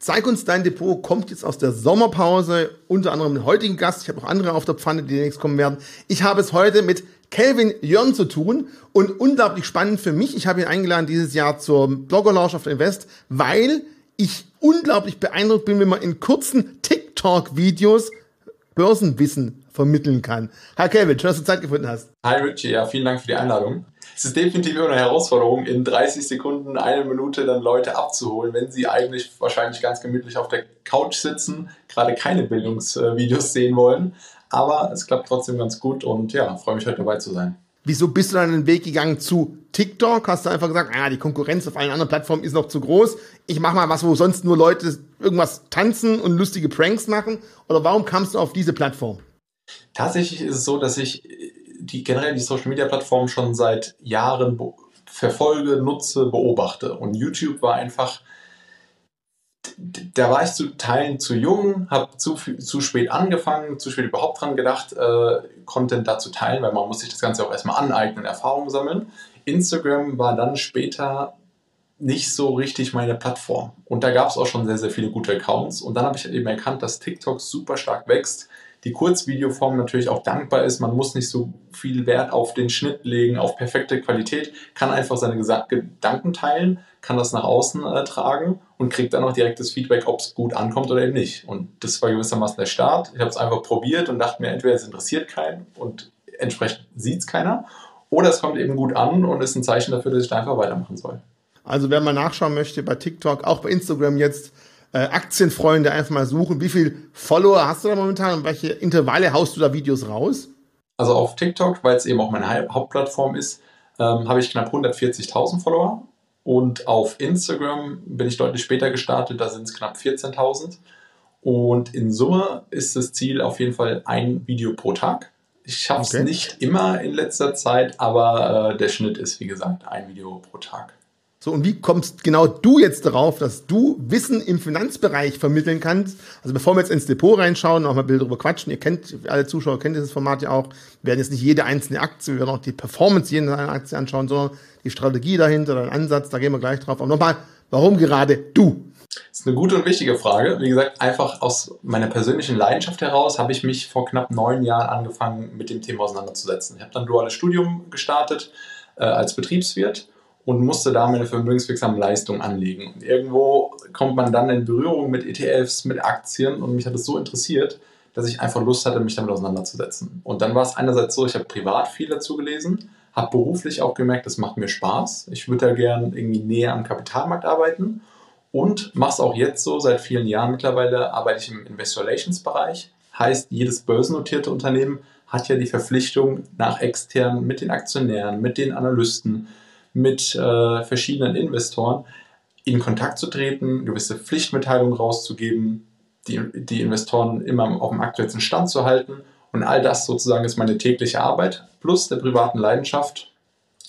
Zeig uns dein Depot, kommt jetzt aus der Sommerpause, unter anderem den heutigen Gast. Ich habe auch andere auf der Pfanne, die demnächst kommen werden. Ich habe es heute mit Kelvin Jörn zu tun und unglaublich spannend für mich. Ich habe ihn eingeladen dieses Jahr zur Blogger Launch of Invest, weil ich unglaublich beeindruckt bin, wenn man in kurzen TikTok-Videos Börsenwissen vermitteln kann. Hi Kelvin, schön, dass du Zeit gefunden hast. Hi Richie, ja, vielen Dank für die Einladung. Es ist definitiv immer eine Herausforderung, in 30 Sekunden, eine Minute dann Leute abzuholen, wenn sie eigentlich wahrscheinlich ganz gemütlich auf der Couch sitzen, gerade keine Bildungsvideos sehen wollen. Aber es klappt trotzdem ganz gut und ja, freue mich heute dabei zu sein. Wieso bist du dann den Weg gegangen zu TikTok? Hast du einfach gesagt, ah, die Konkurrenz auf allen anderen Plattformen ist noch zu groß. Ich mache mal was, wo sonst nur Leute irgendwas tanzen und lustige Pranks machen. Oder warum kamst du auf diese Plattform? Tatsächlich ist es so, dass ich die generell die Social Media Plattform schon seit Jahren verfolge, nutze, beobachte. Und YouTube war einfach, da war ich zu Teilen zu jung, habe zu, zu spät angefangen, zu spät überhaupt dran gedacht, äh, Content da zu teilen, weil man muss sich das Ganze auch erstmal aneignen, Erfahrungen sammeln. Instagram war dann später nicht so richtig meine Plattform. Und da gab es auch schon sehr, sehr viele gute Accounts. Und dann habe ich eben erkannt, dass TikTok super stark wächst die Kurzvideoform natürlich auch dankbar ist. Man muss nicht so viel Wert auf den Schnitt legen, auf perfekte Qualität, kann einfach seine Gedanken teilen, kann das nach außen äh, tragen und kriegt dann auch direkt das Feedback, ob es gut ankommt oder eben nicht. Und das war gewissermaßen der Start. Ich habe es einfach probiert und dachte mir, entweder es interessiert keinen und entsprechend sieht es keiner oder es kommt eben gut an und ist ein Zeichen dafür, dass ich da einfach weitermachen soll. Also wer mal nachschauen möchte bei TikTok, auch bei Instagram jetzt, äh, Aktienfreunde einfach mal suchen. Wie viele Follower hast du da momentan und welche Intervalle haust du da Videos raus? Also auf TikTok, weil es eben auch meine Hauptplattform ist, ähm, habe ich knapp 140.000 Follower. Und auf Instagram bin ich deutlich später gestartet, da sind es knapp 14.000. Und in Summe ist das Ziel auf jeden Fall ein Video pro Tag. Ich schaffe es okay. nicht immer in letzter Zeit, aber äh, der Schnitt ist, wie gesagt, ein Video pro Tag. So, und wie kommst genau du jetzt darauf, dass du Wissen im Finanzbereich vermitteln kannst? Also bevor wir jetzt ins Depot reinschauen, auch mal Bilder darüber quatschen, ihr kennt, alle Zuschauer kennen dieses Format ja auch, wir werden jetzt nicht jede einzelne Aktie, wir werden auch die Performance jeder Aktie anschauen, sondern die Strategie dahinter, dein Ansatz, da gehen wir gleich drauf. Aber nochmal, warum gerade du? Das ist eine gute und wichtige Frage. Wie gesagt, einfach aus meiner persönlichen Leidenschaft heraus habe ich mich vor knapp neun Jahren angefangen, mit dem Thema auseinanderzusetzen. Ich habe dann ein duales Studium gestartet äh, als Betriebswirt und musste da meine vermögenswirksamen Leistungen anlegen. Und irgendwo kommt man dann in Berührung mit ETFs, mit Aktien und mich hat es so interessiert, dass ich einfach Lust hatte, mich damit auseinanderzusetzen. Und dann war es einerseits so, ich habe privat viel dazu gelesen, habe beruflich auch gemerkt, das macht mir Spaß. Ich würde da gern irgendwie näher am Kapitalmarkt arbeiten und mache es auch jetzt so, seit vielen Jahren mittlerweile arbeite ich im Investor Relations Bereich. Heißt, jedes börsennotierte Unternehmen hat ja die Verpflichtung, nach extern mit den Aktionären, mit den Analysten, mit äh, verschiedenen Investoren in Kontakt zu treten, gewisse Pflichtmitteilungen rauszugeben, die, die Investoren immer auf dem aktuellsten Stand zu halten. Und all das sozusagen ist meine tägliche Arbeit plus der privaten Leidenschaft,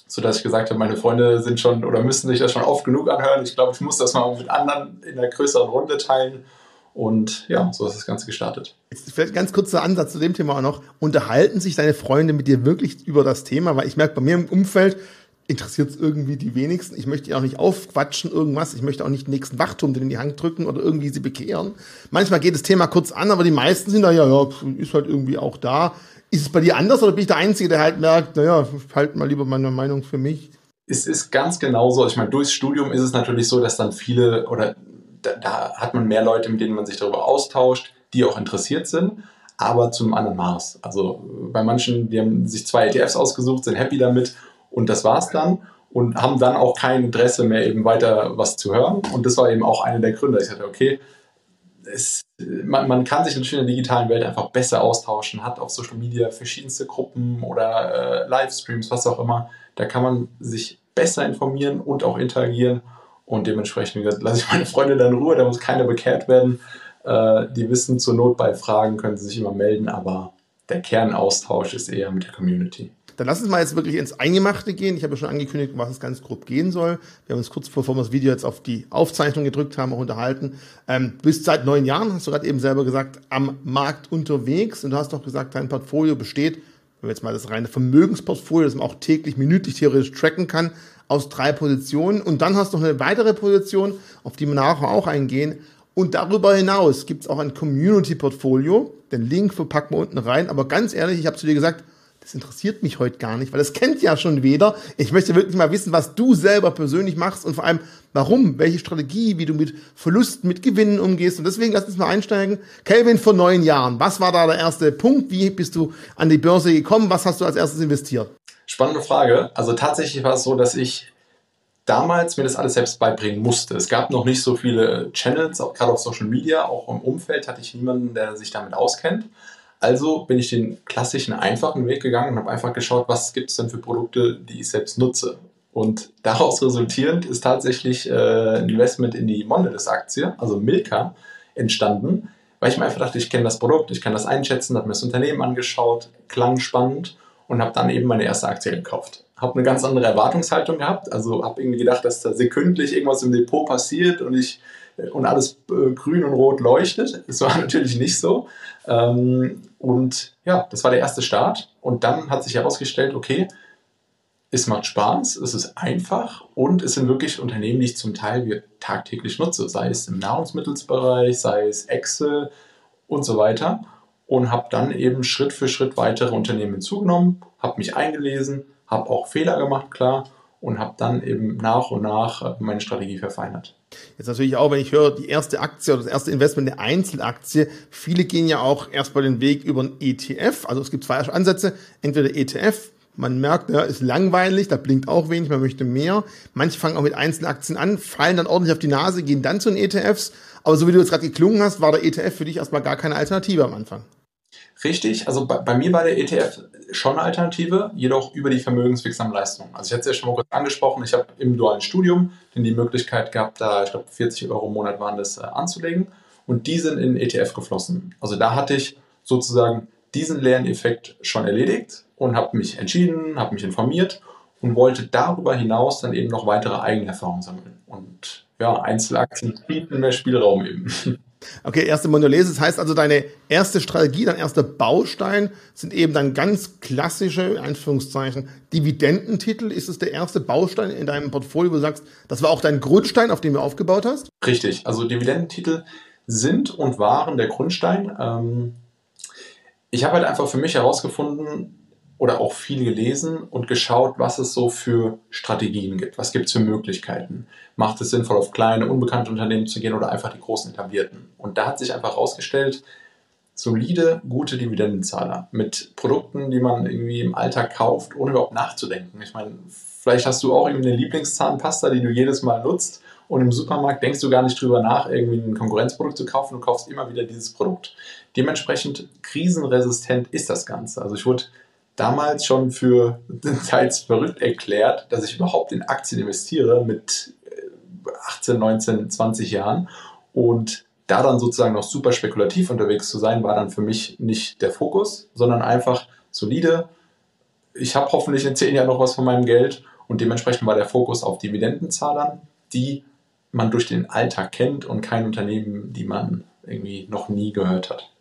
sodass ich gesagt habe, meine Freunde sind schon oder müssen sich das schon oft genug anhören. Ich glaube, ich muss das mal mit anderen in einer größeren Runde teilen. Und ja, so ist das Ganze gestartet. Jetzt vielleicht ganz kurzer Ansatz zu dem Thema auch noch. Unterhalten sich deine Freunde mit dir wirklich über das Thema? Weil ich merke bei mir im Umfeld, interessiert es irgendwie die wenigsten. Ich möchte auch nicht aufquatschen irgendwas. Ich möchte auch nicht den nächsten Wachturm in die Hand drücken oder irgendwie sie bekehren. Manchmal geht das Thema kurz an, aber die meisten sind da, ja, ja, ist halt irgendwie auch da. Ist es bei dir anders oder bin ich der Einzige, der halt merkt, naja, halt mal lieber meine Meinung für mich? Es ist ganz genauso. Ich meine, durchs Studium ist es natürlich so, dass dann viele oder da, da hat man mehr Leute, mit denen man sich darüber austauscht, die auch interessiert sind aber zu einem anderen Maß. Also bei manchen, die haben sich zwei ETFs ausgesucht, sind happy damit und das war's dann und haben dann auch kein Interesse mehr, eben weiter was zu hören. Und das war eben auch einer der Gründe. Ich sagte, okay, es, man, man, kann sich natürlich in der digitalen Welt einfach besser austauschen, hat auf Social Media verschiedenste Gruppen oder äh, Livestreams, was auch immer. Da kann man sich besser informieren und auch interagieren. Und dementsprechend lasse ich meine Freunde dann in Ruhe, da muss keiner bekehrt werden. Äh, die wissen zur Not bei Fragen, können sie sich immer melden, aber der Kernaustausch ist eher mit der Community. Dann lass uns mal jetzt wirklich ins Eingemachte gehen. Ich habe ja schon angekündigt, was es ganz grob gehen soll. Wir haben uns kurz bevor wir das Video jetzt auf die Aufzeichnung gedrückt haben, auch unterhalten. Ähm, bist seit neun Jahren, hast du gerade eben selber gesagt, am Markt unterwegs und du hast doch gesagt, dein Portfolio besteht, wenn wir jetzt mal das reine Vermögensportfolio, das man auch täglich, minütlich theoretisch tracken kann, aus drei Positionen. Und dann hast du noch eine weitere Position, auf die wir nachher auch eingehen. Und darüber hinaus gibt es auch ein Community-Portfolio. Den Link verpacken wir unten rein. Aber ganz ehrlich, ich habe zu dir gesagt, das interessiert mich heute gar nicht, weil das kennt ja schon jeder. Ich möchte wirklich mal wissen, was du selber persönlich machst und vor allem, warum, welche Strategie, wie du mit Verlusten, mit Gewinnen umgehst. Und deswegen lass uns mal einsteigen. Kelvin, vor neun Jahren, was war da der erste Punkt? Wie bist du an die Börse gekommen? Was hast du als erstes investiert? Spannende Frage. Also tatsächlich war es so, dass ich damals mir das alles selbst beibringen musste. Es gab noch nicht so viele Channels, auch gerade auf Social Media, auch im Umfeld hatte ich niemanden, der sich damit auskennt. Also bin ich den klassischen, einfachen Weg gegangen und habe einfach geschaut, was gibt es denn für Produkte, die ich selbst nutze. Und daraus resultierend ist tatsächlich äh, ein Investment in die Mondelez-Aktie, also Milka, entstanden, weil ich mir einfach dachte, ich kenne das Produkt, ich kann das einschätzen, habe mir das Unternehmen angeschaut, klang spannend und habe dann eben meine erste Aktie gekauft. Habe eine ganz andere Erwartungshaltung gehabt, also habe irgendwie gedacht, dass da sekündlich irgendwas im Depot passiert und ich und alles äh, grün und rot leuchtet. Das war natürlich nicht so. Ähm, und ja, das war der erste Start. Und dann hat sich herausgestellt, okay, es macht Spaß, es ist einfach und es sind wirklich Unternehmen, die ich zum Teil tagtäglich nutze, sei es im Nahrungsmittelsbereich, sei es Excel und so weiter. Und habe dann eben Schritt für Schritt weitere Unternehmen hinzugenommen, habe mich eingelesen, habe auch Fehler gemacht, klar, und habe dann eben nach und nach äh, meine Strategie verfeinert. Jetzt natürlich auch, wenn ich höre, die erste Aktie oder das erste Investment eine Einzelaktie, viele gehen ja auch erstmal den Weg über ein ETF. Also es gibt zwei Ansätze, entweder ETF, man merkt, ja, ist langweilig, da blinkt auch wenig, man möchte mehr. Manche fangen auch mit Einzelaktien an, fallen dann ordentlich auf die Nase, gehen dann zu den ETFs. Aber so wie du jetzt gerade geklungen hast, war der ETF für dich erstmal gar keine Alternative am Anfang. Richtig, also bei, bei, mir war der ETF schon eine Alternative, jedoch über die vermögenswirksamen Leistungen. Also ich hatte es ja schon mal kurz angesprochen, ich habe im dualen Studium die Möglichkeit gehabt, da ich glaube 40 Euro im Monat waren das äh, anzulegen und die sind in ETF geflossen. Also da hatte ich sozusagen diesen Lerneffekt schon erledigt und habe mich entschieden, habe mich informiert und wollte darüber hinaus dann eben noch weitere Eigenerfahrungen sammeln. Und ja, Einzelaktien bieten mehr Spielraum eben. Okay, erste Monolese. Das heißt also, deine erste Strategie, dein erster Baustein sind eben dann ganz klassische, in Anführungszeichen, Dividendentitel. Ist es der erste Baustein in deinem Portfolio, wo du sagst, das war auch dein Grundstein, auf dem du aufgebaut hast? Richtig. Also Dividendentitel sind und waren der Grundstein. Ähm, ich habe halt einfach für mich herausgefunden, oder auch viel gelesen und geschaut, was es so für Strategien gibt. Was gibt es für Möglichkeiten? Macht es sinnvoll, auf kleine, unbekannte Unternehmen zu gehen oder einfach die großen etablierten? Und da hat sich einfach herausgestellt, solide, gute Dividendenzahler mit Produkten, die man irgendwie im Alltag kauft, ohne überhaupt nachzudenken. Ich meine, vielleicht hast du auch irgendwie eine Lieblingszahnpasta, die du jedes Mal nutzt und im Supermarkt denkst du gar nicht drüber nach, irgendwie ein Konkurrenzprodukt zu kaufen, du kaufst immer wieder dieses Produkt. Dementsprechend krisenresistent ist das Ganze. Also ich wurde damals schon für teils verrückt erklärt, dass ich überhaupt in Aktien investiere mit 18, 19, 20 Jahren. Und da dann sozusagen noch super spekulativ unterwegs zu sein, war dann für mich nicht der Fokus, sondern einfach solide. Ich habe hoffentlich in zehn Jahren noch was von meinem Geld und dementsprechend war der Fokus auf Dividendenzahlern, die man durch den Alltag kennt und kein Unternehmen, die man irgendwie noch nie gehört hat.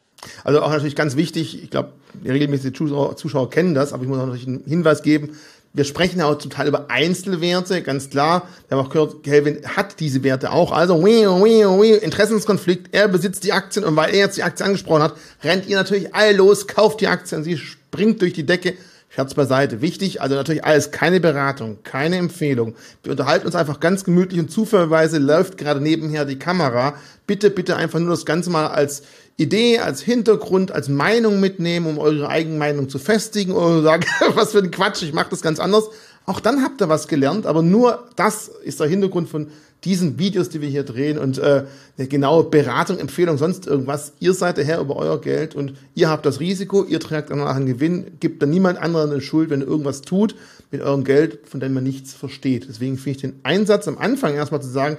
Also auch natürlich ganz wichtig, ich glaube, regelmäßige Zuschauer, Zuschauer kennen das, aber ich muss auch natürlich einen Hinweis geben. Wir sprechen ja auch zum Teil über Einzelwerte, ganz klar. Wir haben auch gehört, Kelvin hat diese Werte auch. Also, wii, wii, wii, Interessenskonflikt, er besitzt die Aktien und weil er jetzt die Aktie angesprochen hat, rennt ihr natürlich all los, kauft die Aktien, sie springt durch die Decke. Scherz beiseite. Wichtig, also natürlich alles keine Beratung, keine Empfehlung. Wir unterhalten uns einfach ganz gemütlich und zufälligerweise läuft gerade nebenher die Kamera. Bitte, bitte einfach nur das Ganze mal als Idee, als Hintergrund, als Meinung mitnehmen, um eure eigene Meinung zu festigen oder sagen, was für ein Quatsch, ich mache das ganz anders. Auch dann habt ihr was gelernt, aber nur das ist der Hintergrund von diesen Videos, die wir hier drehen und äh, eine genaue Beratung, Empfehlung, sonst irgendwas. Ihr seid der Herr über euer Geld und ihr habt das Risiko, ihr trägt danach einen Gewinn, gibt dann niemand anderen eine Schuld, wenn ihr irgendwas tut mit eurem Geld, von dem man nichts versteht. Deswegen finde ich den Einsatz am Anfang erstmal zu sagen,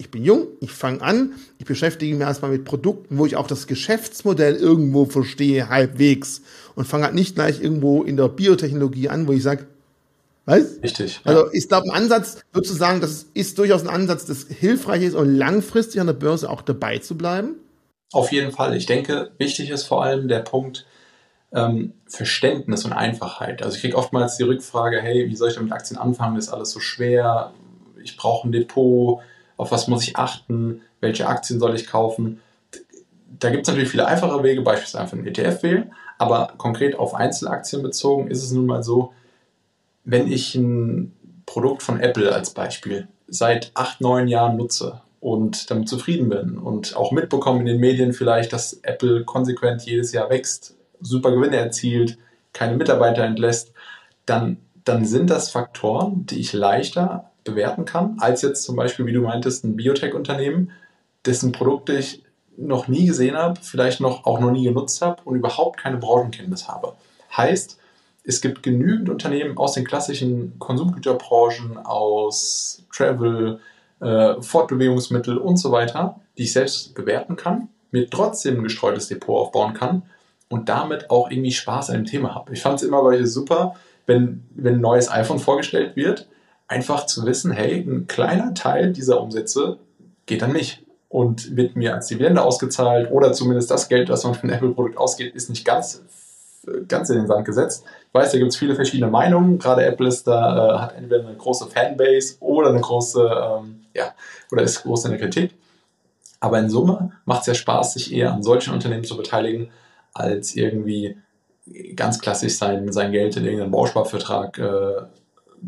ich bin jung, ich fange an, ich beschäftige mich erstmal mit Produkten, wo ich auch das Geschäftsmodell irgendwo verstehe, halbwegs. Und fange halt nicht gleich irgendwo in der Biotechnologie an, wo ich sage, weißt Richtig. Ja. Also ist da ein Ansatz, würdest du sagen, das ist durchaus ein Ansatz, das hilfreich ist, um langfristig an der Börse auch dabei zu bleiben? Auf jeden Fall. Ich denke, wichtig ist vor allem der Punkt, ähm, Verständnis und Einfachheit. Also ich kriege oftmals die Rückfrage, hey, wie soll ich damit Aktien anfangen? Das ist alles so schwer. Ich brauche ein Depot auf was muss ich achten, welche Aktien soll ich kaufen. Da gibt es natürlich viele einfache Wege, beispielsweise einfach einen ETF wählen, aber konkret auf Einzelaktien bezogen ist es nun mal so, wenn ich ein Produkt von Apple als Beispiel seit acht, neun Jahren nutze und damit zufrieden bin und auch mitbekomme in den Medien vielleicht, dass Apple konsequent jedes Jahr wächst, super Gewinne erzielt, keine Mitarbeiter entlässt, dann, dann sind das Faktoren, die ich leichter bewerten kann, als jetzt zum Beispiel, wie du meintest, ein Biotech-Unternehmen, dessen Produkte ich noch nie gesehen habe, vielleicht noch auch noch nie genutzt habe und überhaupt keine Branchenkenntnis habe. Heißt, es gibt genügend Unternehmen aus den klassischen Konsumgüterbranchen, aus Travel, äh, Fortbewegungsmittel und so weiter, die ich selbst bewerten kann, mir trotzdem ein gestreutes Depot aufbauen kann und damit auch irgendwie Spaß an dem Thema habe. Ich fand es immer super, wenn, wenn ein neues iPhone vorgestellt wird, einfach zu wissen, hey, ein kleiner Teil dieser Umsätze geht an mich und wird mir als Dividende ausgezahlt oder zumindest das Geld, das man für ein Apple-Produkt ausgeht, ist nicht ganz, ganz in den Sand gesetzt. Ich weiß, da gibt es viele verschiedene Meinungen. Gerade Apple ist da, äh, hat entweder eine große Fanbase oder eine große, ähm, ja, oder ist groß in der Kritik. Aber in Summe macht es ja Spaß, sich eher an solchen Unternehmen zu beteiligen, als irgendwie ganz klassisch sein, sein Geld in irgendeinen Bausparvertrag äh,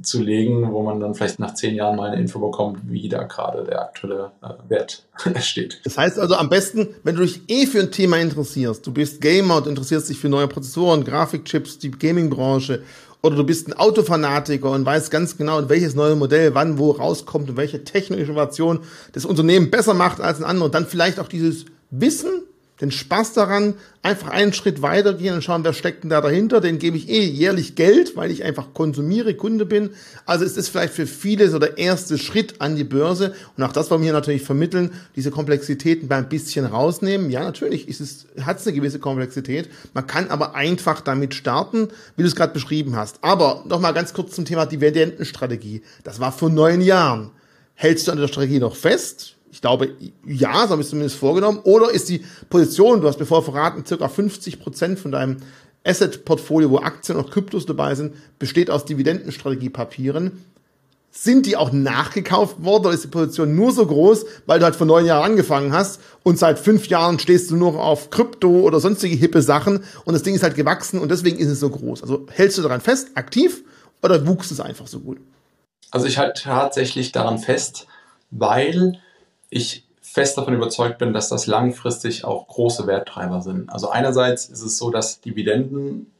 zu legen, wo man dann vielleicht nach zehn Jahren mal eine Info bekommt, wie da gerade der aktuelle äh, Wert steht. Das heißt also am besten, wenn du dich eh für ein Thema interessierst, du bist Gamer und interessierst dich für neue Prozessoren, Grafikchips, die Gaming-Branche oder du bist ein Autofanatiker und weißt ganz genau, welches neue Modell wann wo rauskommt und welche technische Innovation das Unternehmen besser macht als ein anderes, dann vielleicht auch dieses Wissen den Spaß daran, einfach einen Schritt weitergehen und schauen, wer steckt denn da dahinter. Den gebe ich eh jährlich Geld, weil ich einfach konsumiere, Kunde bin. Also es ist vielleicht für viele so der erste Schritt an die Börse. Und auch das wollen wir hier natürlich vermitteln, diese Komplexitäten mal ein bisschen rausnehmen. Ja, natürlich ist es, hat es eine gewisse Komplexität. Man kann aber einfach damit starten, wie du es gerade beschrieben hast. Aber nochmal ganz kurz zum Thema Dividendenstrategie. Das war vor neun Jahren. Hältst du an der Strategie noch fest? Ich glaube, ja, so habe ich es zumindest vorgenommen. Oder ist die Position, du hast mir vorher verraten, circa 50 Prozent von deinem Asset-Portfolio, wo Aktien und Kryptos dabei sind, besteht aus Dividendenstrategiepapieren. Sind die auch nachgekauft worden oder ist die Position nur so groß, weil du halt vor neun Jahren angefangen hast und seit fünf Jahren stehst du nur auf Krypto oder sonstige hippe Sachen und das Ding ist halt gewachsen und deswegen ist es so groß. Also hältst du daran fest, aktiv oder wuchs es einfach so gut? Also ich halte tatsächlich daran fest, weil ich fest davon überzeugt bin, dass das langfristig auch große Werttreiber sind. Also einerseits ist es so, dass Dividenden,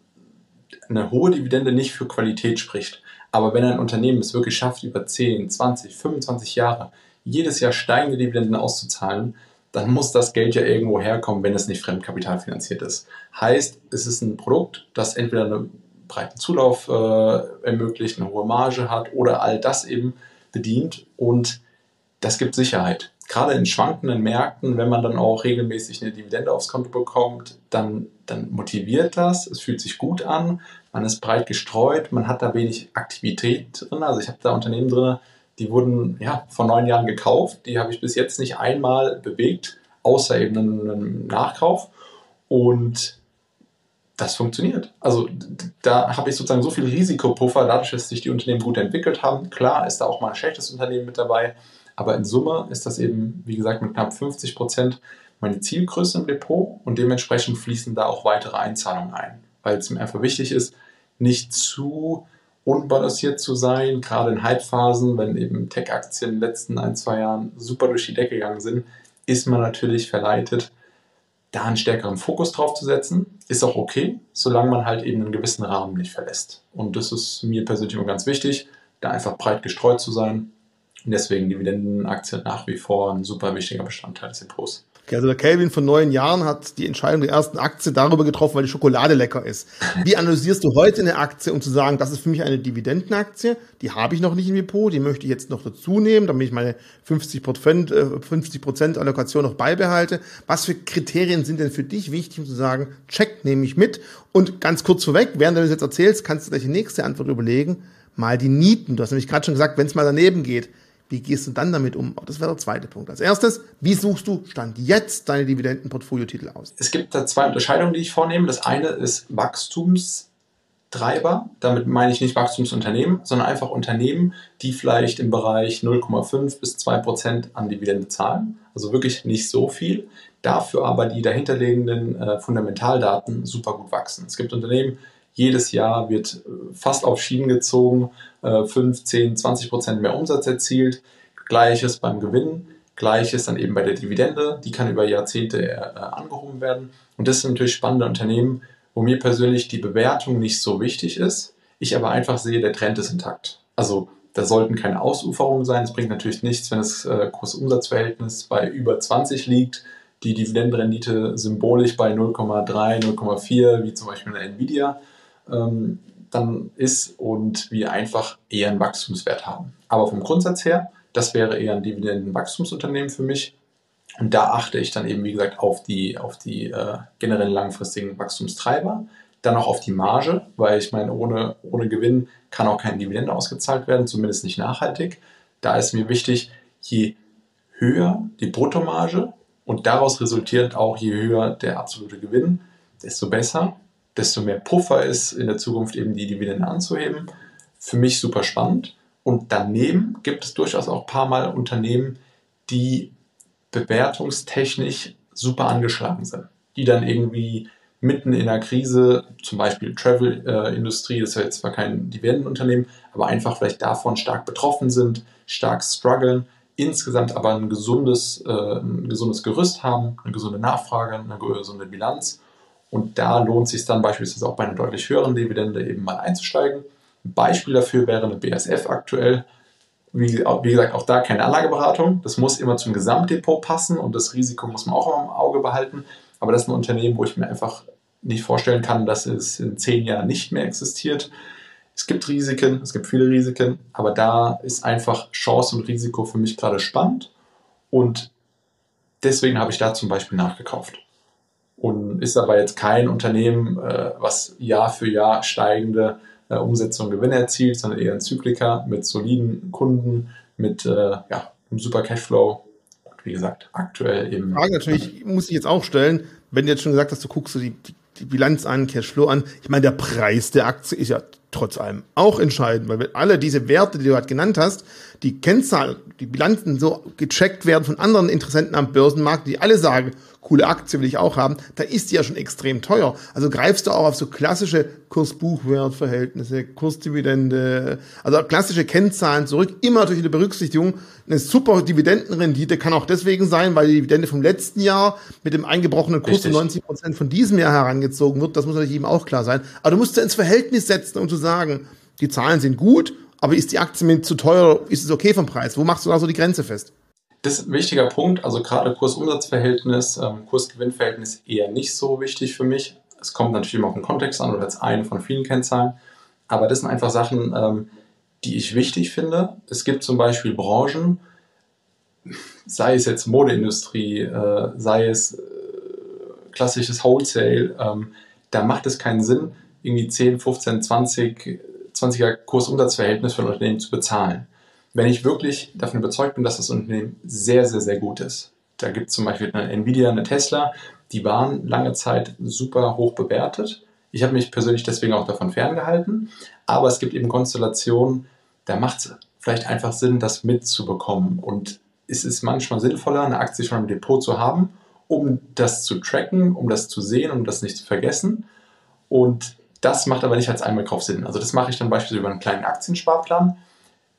eine hohe Dividende nicht für Qualität spricht. Aber wenn ein Unternehmen es wirklich schafft, über 10, 20, 25 Jahre jedes Jahr steigende Dividenden auszuzahlen, dann muss das Geld ja irgendwo herkommen, wenn es nicht fremdkapitalfinanziert ist. Heißt, es ist ein Produkt, das entweder einen breiten Zulauf äh, ermöglicht, eine hohe Marge hat oder all das eben bedient und das gibt Sicherheit gerade in schwankenden Märkten, wenn man dann auch regelmäßig eine Dividende aufs Konto bekommt, dann, dann motiviert das, es fühlt sich gut an, man ist breit gestreut, man hat da wenig Aktivität drin. Also ich habe da Unternehmen drin, die wurden ja vor neun Jahren gekauft, die habe ich bis jetzt nicht einmal bewegt, außer eben einem Nachkauf. Und das funktioniert. Also da habe ich sozusagen so viel Risikopuffer, dadurch, dass sich die Unternehmen gut entwickelt haben. Klar ist da auch mal ein schlechtes Unternehmen mit dabei, aber in Summe ist das eben, wie gesagt, mit knapp 50 Prozent meine Zielgröße im Depot und dementsprechend fließen da auch weitere Einzahlungen ein, weil es mir einfach wichtig ist, nicht zu unbalanciert zu sein, gerade in Hypephasen, wenn eben Tech-Aktien in den letzten ein, zwei Jahren super durch die Decke gegangen sind, ist man natürlich verleitet, da einen stärkeren Fokus drauf zu setzen. Ist auch okay, solange man halt eben einen gewissen Rahmen nicht verlässt. Und das ist mir persönlich immer ganz wichtig, da einfach breit gestreut zu sein und deswegen Dividendenaktien nach wie vor ein super wichtiger Bestandteil des Depots. Okay, also der Kelvin von neun Jahren hat die Entscheidung der ersten Aktie darüber getroffen, weil die Schokolade lecker ist. Wie analysierst du heute eine Aktie, um zu sagen, das ist für mich eine Dividendenaktie, die habe ich noch nicht im Depot, die möchte ich jetzt noch dazu nehmen, damit ich meine 50 Prozent, 50 Prozent Allokation noch beibehalte. Was für Kriterien sind denn für dich wichtig, um zu sagen, check, nehme ich mit? Und ganz kurz vorweg, während du das jetzt erzählst, kannst du gleich die nächste Antwort überlegen. Mal die Nieten. Du hast nämlich gerade schon gesagt, wenn es mal daneben geht, wie gehst du dann damit um? Das wäre der zweite Punkt. Als erstes, wie suchst du Stand jetzt deine Dividendenportfoliotitel aus? Es gibt da zwei Unterscheidungen, die ich vornehme. Das eine ist Wachstums Wachstumstreiber. Damit meine ich nicht Wachstumsunternehmen, sondern einfach Unternehmen, die vielleicht im Bereich 0,5 bis 2 Prozent an Dividende zahlen. Also wirklich nicht so viel. Dafür aber die dahinterliegenden äh, Fundamentaldaten super gut wachsen. Es gibt Unternehmen, jedes Jahr wird äh, fast auf Schienen gezogen, äh, 5, 10, 20 Prozent mehr Umsatz erzielt. Gleiches beim Gewinn, gleiches dann eben bei der Dividende. Die kann über Jahrzehnte äh, angehoben werden. Und das sind natürlich spannende Unternehmen, wo mir persönlich die Bewertung nicht so wichtig ist. Ich aber einfach sehe, der Trend ist intakt. Also da sollten keine Ausuferungen sein. Es bringt natürlich nichts, wenn das äh, Kurs-Umsatz-Verhältnis bei über 20 liegt, die Dividendenrendite symbolisch bei 0,3, 0,4, wie zum Beispiel eine Nvidia, ähm, dann ist und wir einfach eher einen Wachstumswert haben. Aber vom Grundsatz her, das wäre eher ein Dividendenwachstumsunternehmen für mich. Und da achte ich dann eben, wie gesagt, auf die, auf die äh, generell langfristigen Wachstumstreiber, dann auch auf die Marge, weil ich meine, ohne, ohne Gewinn kann auch keine Dividende ausgezahlt werden, zumindest nicht nachhaltig. Da ist mir wichtig, je höher die Bruttomarge und daraus resultiert auch, je höher der absolute Gewinn, desto besser, desto mehr Puffer ist in der Zukunft eben die Dividende anzuheben. Für mich super spannend. Und daneben gibt es durchaus auch ein paar Mal Unternehmen, die bewertungstechnisch super angeschlagen sind, die dann irgendwie mitten in einer Krise, zum Beispiel Travel-Industrie, äh, das ist ja jetzt zwar kein Dividendenunternehmen, aber einfach vielleicht davon stark betroffen sind, stark strugglen, insgesamt aber ein gesundes, äh, ein gesundes Gerüst haben, eine gesunde Nachfrage, eine gesunde Bilanz. Und da lohnt es sich dann beispielsweise auch bei einer deutlich höheren Dividende eben mal einzusteigen. Ein Beispiel dafür wäre eine BSF aktuell. Wie, wie, gesagt, auch da keine Anlageberatung. Das muss immer zum Gesamtdepot passen und das Risiko muss man auch im Auge behalten. Aber das ist ein Unternehmen, wo ich mir einfach nicht vorstellen kann, dass es in zehn Jahren nicht mehr existiert. Es gibt Risiken, es gibt viele Risiken, aber da ist einfach Chance und Risiko für mich gerade spannend und deswegen habe ich da zum Beispiel nachgekauft. Und ist aber jetzt kein Unternehmen, äh, was Jahr für Jahr steigende äh, Umsätze und Gewinne erzielt, sondern eher ein Zykliker mit soliden Kunden, mit äh, ja, einem super Cashflow. Und wie gesagt, aktuell eben. Frage natürlich muss ich jetzt auch stellen, wenn du jetzt schon gesagt hast, du guckst du die, die, die Bilanz an, Cashflow an. Ich meine, der Preis der Aktie ist ja trotz allem auch entscheidend, weil alle diese Werte, die du gerade genannt hast, die Kennzahlen, die Bilanzen so gecheckt werden von anderen Interessenten am Börsenmarkt, die alle sagen, coole Aktie will ich auch haben, da ist die ja schon extrem teuer. Also greifst du auch auf so klassische Kurs-Buchwert-Verhältnisse, Kursdividende, also klassische Kennzahlen zurück, immer durch die Berücksichtigung. Eine super Dividendenrendite kann auch deswegen sein, weil die Dividende vom letzten Jahr mit dem eingebrochenen Kurs von 90 Prozent von diesem Jahr herangezogen wird. Das muss natürlich eben auch klar sein. Aber du musst ja ins Verhältnis setzen, um zu sagen, die Zahlen sind gut, aber ist die Aktie mir zu teuer, ist es okay vom Preis? Wo machst du da so die Grenze fest? Das ist ein wichtiger Punkt. Also gerade Kurs-Umsatz-Verhältnis, ähm, Kurs-Gewinn-Verhältnis eher nicht so wichtig für mich. Es kommt natürlich immer auf den Kontext an oder als eine von vielen Kennzahlen. Aber das sind einfach Sachen, ähm, die ich wichtig finde. Es gibt zum Beispiel Branchen, sei es jetzt Modeindustrie, äh, sei es äh, klassisches Wholesale, ähm, da macht es keinen Sinn, irgendwie 10, 15, 20, 20er Kurs-Umsatz-Verhältnis für ein Unternehmen zu bezahlen wenn ich wirklich davon überzeugt bin, dass das Unternehmen sehr, sehr, sehr gut ist. Da gibt es zum Beispiel eine Nvidia, eine Tesla, die waren lange Zeit super hoch bewertet. Ich habe mich persönlich deswegen auch davon ferngehalten. Aber es gibt eben Konstellationen, da macht es vielleicht einfach Sinn, das mitzubekommen. Und es ist manchmal sinnvoller, eine Aktie schon im Depot zu haben, um das zu tracken, um das zu sehen, um das nicht zu vergessen. Und das macht aber nicht als Einmalkauf Sinn. Also das mache ich dann beispielsweise über einen kleinen Aktiensparplan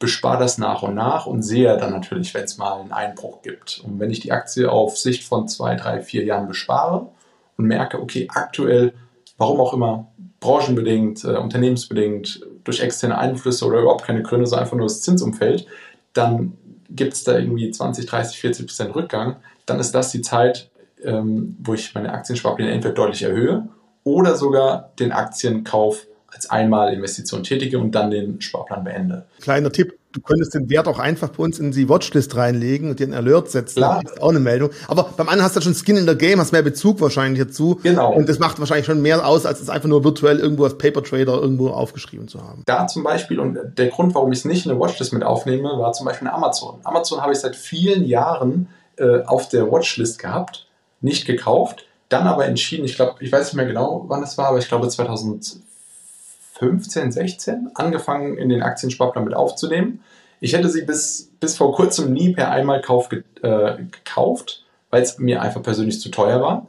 bespare das nach und nach und sehe dann natürlich, wenn es mal einen Einbruch gibt. Und wenn ich die Aktie auf Sicht von zwei, drei, vier Jahren bespare und merke, okay, aktuell, warum auch immer, branchenbedingt, äh, unternehmensbedingt, durch externe Einflüsse oder überhaupt keine Gründe, so einfach nur das Zinsumfeld, dann gibt es da irgendwie 20, 30, 40 Prozent Rückgang, dann ist das die Zeit, ähm, wo ich meine Aktiensparpläne entweder deutlich erhöhe oder sogar den Aktienkauf als einmal Investition tätige und dann den Sparplan beende. Kleiner Tipp, du könntest den Wert auch einfach bei uns in die Watchlist reinlegen und dir einen Alert setzen. Klar. Das ist auch eine Meldung. Aber beim anderen hast du schon Skin in the Game, hast mehr Bezug wahrscheinlich dazu. Genau. Und das macht wahrscheinlich schon mehr aus, als es einfach nur virtuell irgendwo als Paper Trader irgendwo aufgeschrieben zu haben. Da zum Beispiel, und der Grund, warum ich es nicht in eine Watchlist mit aufnehme, war zum Beispiel Amazon. Amazon habe ich seit vielen Jahren äh, auf der Watchlist gehabt, nicht gekauft, dann aber entschieden, ich glaube, ich weiß nicht mehr genau, wann es war, aber ich glaube 2000 15, 16 angefangen, in den Aktiensparplan mit aufzunehmen. Ich hätte sie bis, bis vor kurzem nie per Einmalkauf ge äh, gekauft, weil es mir einfach persönlich zu teuer war.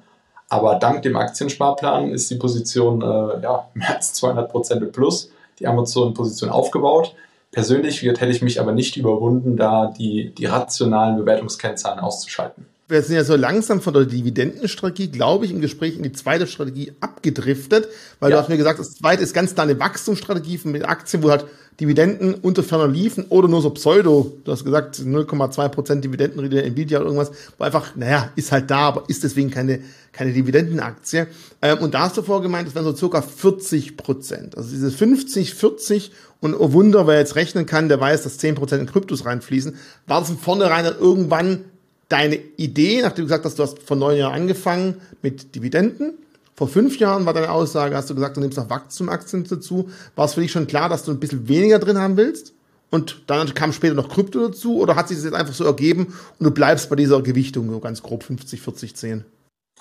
Aber dank dem Aktiensparplan ist die Position äh, ja, mehr als 200 Prozent plus, die Amazon-Position aufgebaut. Persönlich hätte ich mich aber nicht überwunden, da die, die rationalen Bewertungskennzahlen auszuschalten wir sind ja so langsam von der Dividendenstrategie, glaube ich, im Gespräch in die zweite Strategie abgedriftet, weil ja. du hast mir gesagt, das zweite ist ganz klar eine Wachstumsstrategie mit Aktien, wo halt Dividenden unter ferner liefen oder nur so Pseudo, du hast gesagt 0,2% Dividendenrede Nvidia oder irgendwas, wo einfach, naja, ist halt da, aber ist deswegen keine, keine Dividendenaktie. Ähm, und da hast du vorher gemeint, das wären so circa 40% Also diese 50, 40 und oh Wunder, wer jetzt rechnen kann, der weiß, dass 10% in Kryptos reinfließen, war das von vornherein dann irgendwann deine Idee, nachdem du gesagt hast, du hast vor neun Jahren angefangen mit Dividenden. Vor fünf Jahren war deine Aussage, hast du gesagt, du nimmst auch Wachstumaktien dazu. War es für dich schon klar, dass du ein bisschen weniger drin haben willst? Und dann kam später noch Krypto dazu? Oder hat sich das jetzt einfach so ergeben und du bleibst bei dieser Gewichtung so ganz grob 50, 40, 10?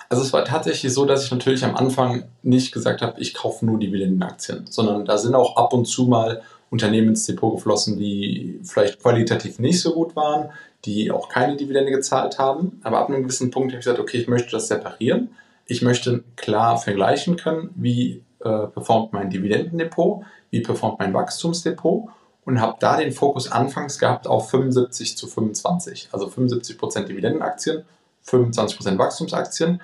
Also es war tatsächlich so, dass ich natürlich am Anfang nicht gesagt habe, ich kaufe nur Dividendenaktien, sondern da sind auch ab und zu mal Unternehmen ins Depot geflossen, die vielleicht qualitativ nicht so gut waren, die auch keine Dividende gezahlt haben. Aber ab einem gewissen Punkt habe ich gesagt, okay, ich möchte das separieren. Ich möchte klar vergleichen können, wie äh, performt mein Dividendendepot, wie performt mein Wachstumsdepot und habe da den Fokus anfangs gehabt auf 75 zu 25. Also 75% Dividendenaktien, 25% Wachstumsaktien.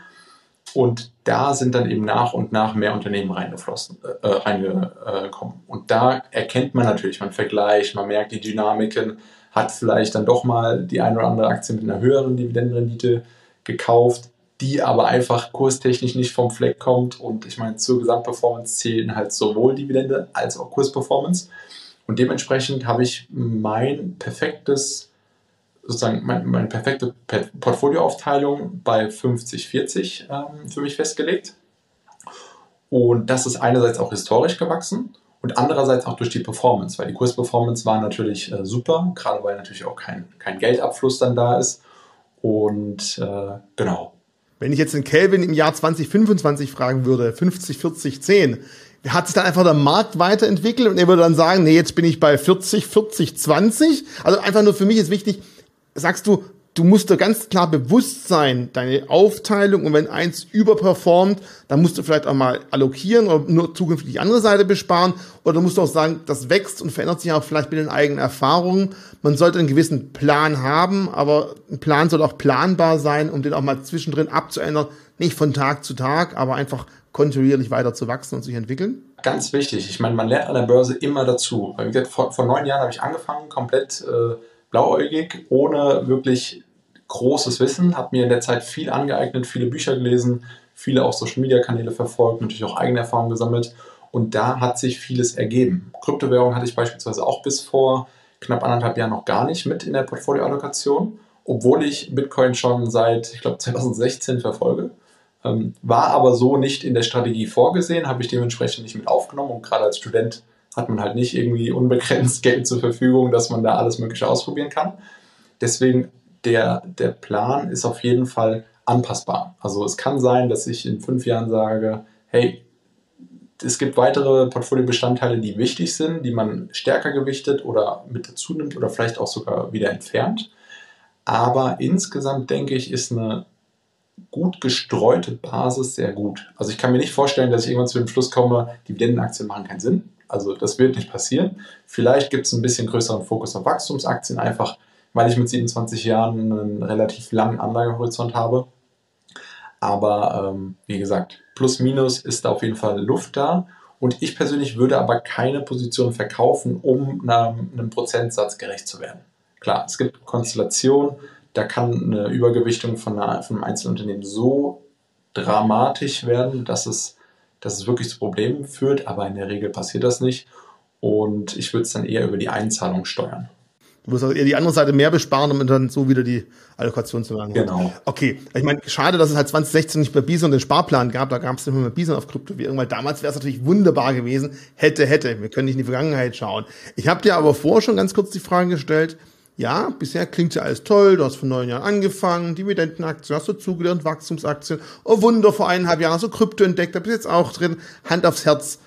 Und da sind dann eben nach und nach mehr Unternehmen reingeflossen, äh, äh reingekommen. Und da erkennt man natürlich, man vergleicht, man merkt die Dynamiken, hat vielleicht dann doch mal die eine oder andere Aktie mit einer höheren Dividendenrendite gekauft, die aber einfach kurstechnisch nicht vom Fleck kommt. Und ich meine, zur Gesamtperformance zählen halt sowohl Dividende als auch Kursperformance. Und dementsprechend habe ich mein perfektes, sozusagen meine, meine perfekte Portfolioaufteilung bei 50-40 ähm, für mich festgelegt. Und das ist einerseits auch historisch gewachsen und andererseits auch durch die Performance, weil die Kursperformance war natürlich äh, super, gerade weil natürlich auch kein, kein Geldabfluss dann da ist. Und äh, genau. Wenn ich jetzt den Kelvin im Jahr 2025 fragen würde, 50, 40, 10, hat sich dann einfach der Markt weiterentwickelt und er würde dann sagen, nee, jetzt bin ich bei 40, 40, 20. Also einfach nur für mich ist wichtig, sagst du, du musst dir ganz klar bewusst sein, deine Aufteilung und wenn eins überperformt, dann musst du vielleicht auch mal allokieren oder nur zukünftig die andere Seite besparen oder musst du auch sagen, das wächst und verändert sich auch vielleicht mit den eigenen Erfahrungen. Man sollte einen gewissen Plan haben, aber ein Plan soll auch planbar sein, um den auch mal zwischendrin abzuändern, nicht von Tag zu Tag, aber einfach kontinuierlich weiter zu wachsen und sich entwickeln. Ganz wichtig. Ich meine, man lernt an der Börse immer dazu. Gesagt, vor, vor neun Jahren habe ich angefangen, komplett äh, blauäugig, ohne wirklich großes Wissen, habe mir in der Zeit viel angeeignet, viele Bücher gelesen, viele auch Social-Media-Kanäle verfolgt, natürlich auch eigene Erfahrungen gesammelt und da hat sich vieles ergeben. Kryptowährung hatte ich beispielsweise auch bis vor knapp anderthalb Jahren noch gar nicht mit in der Portfolioallokation, obwohl ich Bitcoin schon seit, ich glaube, 2016 verfolge. Ähm, war aber so nicht in der Strategie vorgesehen, habe ich dementsprechend nicht mit aufgenommen und gerade als Student hat man halt nicht irgendwie unbegrenzt Geld zur Verfügung, dass man da alles Mögliche ausprobieren kann. Deswegen der, der Plan ist auf jeden Fall anpassbar. Also es kann sein, dass ich in fünf Jahren sage, hey, es gibt weitere Portfoliobestandteile, die wichtig sind, die man stärker gewichtet oder mit dazu nimmt oder vielleicht auch sogar wieder entfernt. Aber insgesamt denke ich, ist eine gut gestreute Basis sehr gut. Also ich kann mir nicht vorstellen, dass ich irgendwann zu dem Schluss komme, Dividendenaktien machen keinen Sinn. Also das wird nicht passieren. Vielleicht gibt es ein bisschen größeren Fokus auf Wachstumsaktien, einfach weil ich mit 27 Jahren einen relativ langen Anlagehorizont habe. Aber ähm, wie gesagt, plus minus ist da auf jeden Fall Luft da. Und ich persönlich würde aber keine Position verkaufen, um einem, Prozentsatz gerecht zu werden. Klar, es gibt Konstellationen, da kann eine Übergewichtung von, einer, von einem Einzelunternehmen so dramatisch werden, dass es, dass es wirklich zu Problemen führt, aber in der Regel passiert das nicht. Und ich würde es dann eher über die Einzahlung steuern. Du musst also eher die andere Seite mehr besparen, um dann so wieder die Allokation zu machen. Genau. Okay. Ich meine, schade, dass es halt 2016 nicht bei Bison den Sparplan gab. Da gab es nicht mehr Bison auf Kryptowährung, weil damals wäre es natürlich wunderbar gewesen. Hätte, hätte. Wir können nicht in die Vergangenheit schauen. Ich habe dir aber vorher schon ganz kurz die Frage gestellt. Ja, bisher klingt ja alles toll. Du hast vor neun Jahren angefangen, Dividendenaktien, hast du zugelernt, Wachstumsaktien. Oh Wunder, vor eineinhalb Jahren hast du Krypto entdeckt, da bist jetzt auch drin. Hand aufs Herz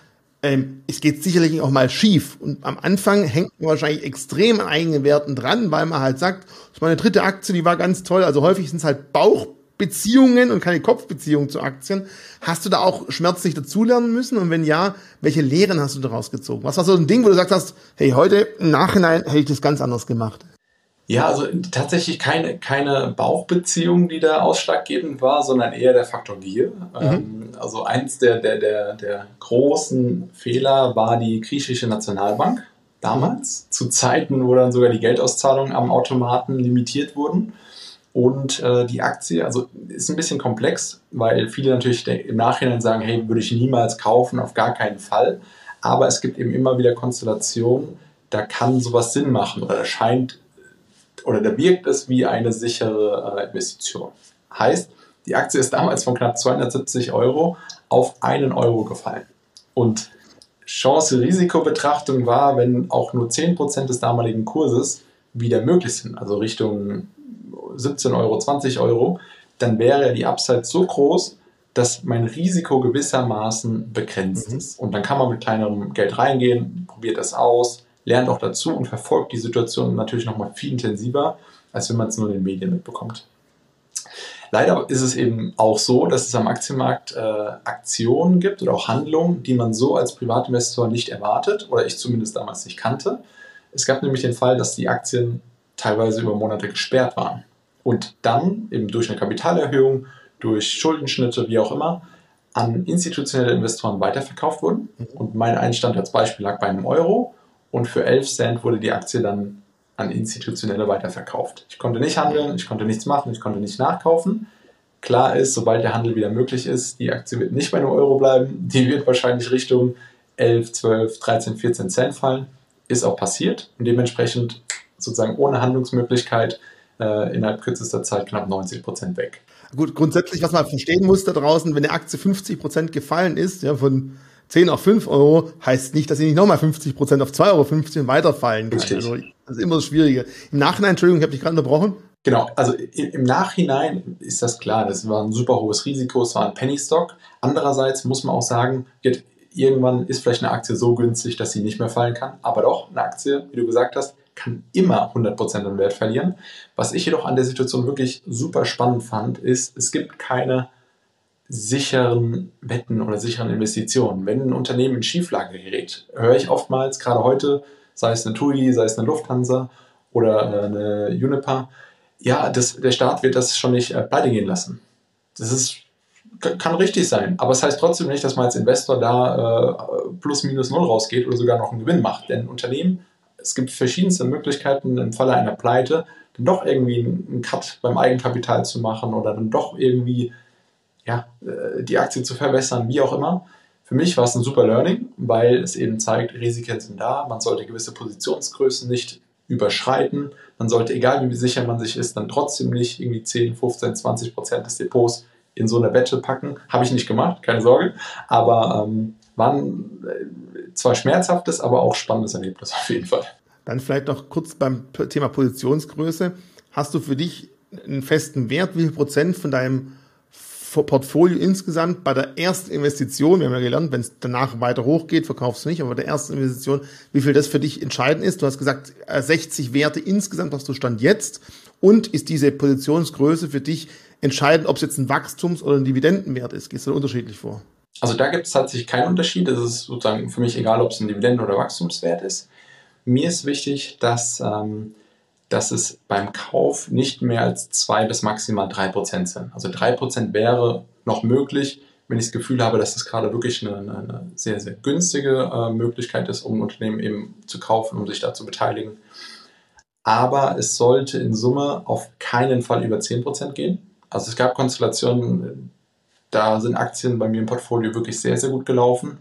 ähm, es geht sicherlich auch mal schief. Und am Anfang hängt man wahrscheinlich extrem an eigenen Werten dran, weil man halt sagt, das ist meine dritte Aktie, die war ganz toll. Also häufig sind es halt Bauchbeziehungen und keine Kopfbeziehungen zu Aktien. Hast du da auch schmerzlich dazulernen müssen? Und wenn ja, welche Lehren hast du daraus gezogen? Was war so ein Ding, wo du sagst hast, hey, heute im Nachhinein hätte ich das ganz anders gemacht? Ja, also tatsächlich keine, keine Bauchbeziehung, die da ausschlaggebend war, sondern eher der Faktor Gier. Mhm. Ähm, also eins der, der, der, der großen Fehler war die griechische Nationalbank damals, zu Zeiten, wo dann sogar die Geldauszahlungen am Automaten limitiert wurden. Und äh, die Aktie, also ist ein bisschen komplex, weil viele natürlich im Nachhinein sagen, hey, würde ich niemals kaufen, auf gar keinen Fall. Aber es gibt eben immer wieder Konstellationen, da kann sowas Sinn machen oder da scheint oder da wirkt es wie eine sichere äh, Investition. Heißt, die Aktie ist damals von knapp 270 Euro auf einen Euro gefallen. Und Chance-Risiko-Betrachtung war, wenn auch nur 10% des damaligen Kurses wieder möglich sind, also Richtung 17 Euro, 20 Euro, dann wäre die Upside so groß, dass mein Risiko gewissermaßen begrenzt mhm. ist. Und dann kann man mit kleinerem Geld reingehen, probiert das aus, lernt auch dazu und verfolgt die Situation natürlich nochmal viel intensiver, als wenn man es nur in den Medien mitbekommt. Leider ist es eben auch so, dass es am Aktienmarkt äh, Aktionen gibt oder auch Handlungen, die man so als Privatinvestor nicht erwartet oder ich zumindest damals nicht kannte. Es gab nämlich den Fall, dass die Aktien teilweise über Monate gesperrt waren und dann eben durch eine Kapitalerhöhung, durch Schuldenschnitte, wie auch immer, an institutionelle Investoren weiterverkauft wurden. Mhm. Und mein Einstand als Beispiel lag bei einem Euro und für 11 Cent wurde die Aktie dann an Institutionelle weiterverkauft. Ich konnte nicht handeln, ich konnte nichts machen, ich konnte nicht nachkaufen. Klar ist, sobald der Handel wieder möglich ist, die Aktie wird nicht bei einem Euro bleiben, die wird wahrscheinlich Richtung 11, 12, 13, 14 Cent fallen. Ist auch passiert und dementsprechend sozusagen ohne Handlungsmöglichkeit äh, innerhalb kürzester Zeit knapp 90 Prozent weg. Gut, grundsätzlich, was man verstehen muss da draußen, wenn eine Aktie 50 Prozent gefallen ist, ja, von 10 auf 5 Euro heißt nicht, dass sie nicht nochmal 50 Prozent auf 2,50 Euro weiterfallen kann. Richtig. Also, das ist immer das Schwierige. Im Nachhinein, Entschuldigung, ich habe dich gerade unterbrochen. Genau, also im Nachhinein ist das klar, das war ein super hohes Risiko, es war ein Penny Stock. Andererseits muss man auch sagen, irgendwann ist vielleicht eine Aktie so günstig, dass sie nicht mehr fallen kann. Aber doch, eine Aktie, wie du gesagt hast, kann immer 100% an Wert verlieren. Was ich jedoch an der Situation wirklich super spannend fand, ist, es gibt keine sicheren Wetten oder sicheren Investitionen. Wenn ein Unternehmen in Schieflage gerät, höre ich oftmals, gerade heute, sei es eine TUI, sei es eine Lufthansa oder äh, eine Unipa, ja, das, der Staat wird das schon nicht äh, pleite gehen lassen. Das ist, kann richtig sein, aber es das heißt trotzdem nicht, dass man als Investor da äh, plus minus null rausgeht oder sogar noch einen Gewinn macht. Denn Unternehmen, es gibt verschiedenste Möglichkeiten im Falle einer Pleite, dann doch irgendwie einen Cut beim Eigenkapital zu machen oder dann doch irgendwie ja, äh, die Aktie zu verbessern, wie auch immer. Für mich war es ein super Learning, weil es eben zeigt, Risiken sind da, man sollte gewisse Positionsgrößen nicht überschreiten, man sollte, egal wie sicher man sich ist, dann trotzdem nicht irgendwie 10, 15, 20 Prozent des Depots in so eine Wette packen. Habe ich nicht gemacht, keine Sorge, aber ähm, war ein äh, zwar schmerzhaftes, aber auch spannendes Erlebnis auf jeden Fall. Dann vielleicht noch kurz beim Thema Positionsgröße. Hast du für dich einen festen Wert, wie viel Prozent von deinem Portfolio insgesamt bei der ersten Investition, wir haben ja gelernt, wenn es danach weiter hochgeht, verkaufst du nicht, aber bei der ersten Investition, wie viel das für dich entscheidend ist. Du hast gesagt, 60 äh, Werte insgesamt hast du Stand jetzt und ist diese Positionsgröße für dich entscheidend, ob es jetzt ein Wachstums- oder ein Dividendenwert ist? Gehst du da unterschiedlich vor? Also da gibt es tatsächlich keinen Unterschied. Es ist sozusagen für mich egal, ob es ein Dividenden- oder Wachstumswert ist. Mir ist wichtig, dass ähm, dass es beim Kauf nicht mehr als zwei bis maximal drei Prozent sind. Also drei Prozent wäre noch möglich, wenn ich das Gefühl habe, dass es gerade wirklich eine, eine, sehr, sehr günstige äh, Möglichkeit ist, um ein Unternehmen eben zu kaufen, um sich da zu beteiligen. Aber es sollte in Summe auf keinen Fall über 10% gehen. Also es gab Konstellationen, da sind Aktien bei mir im Portfolio wirklich sehr, sehr gut gelaufen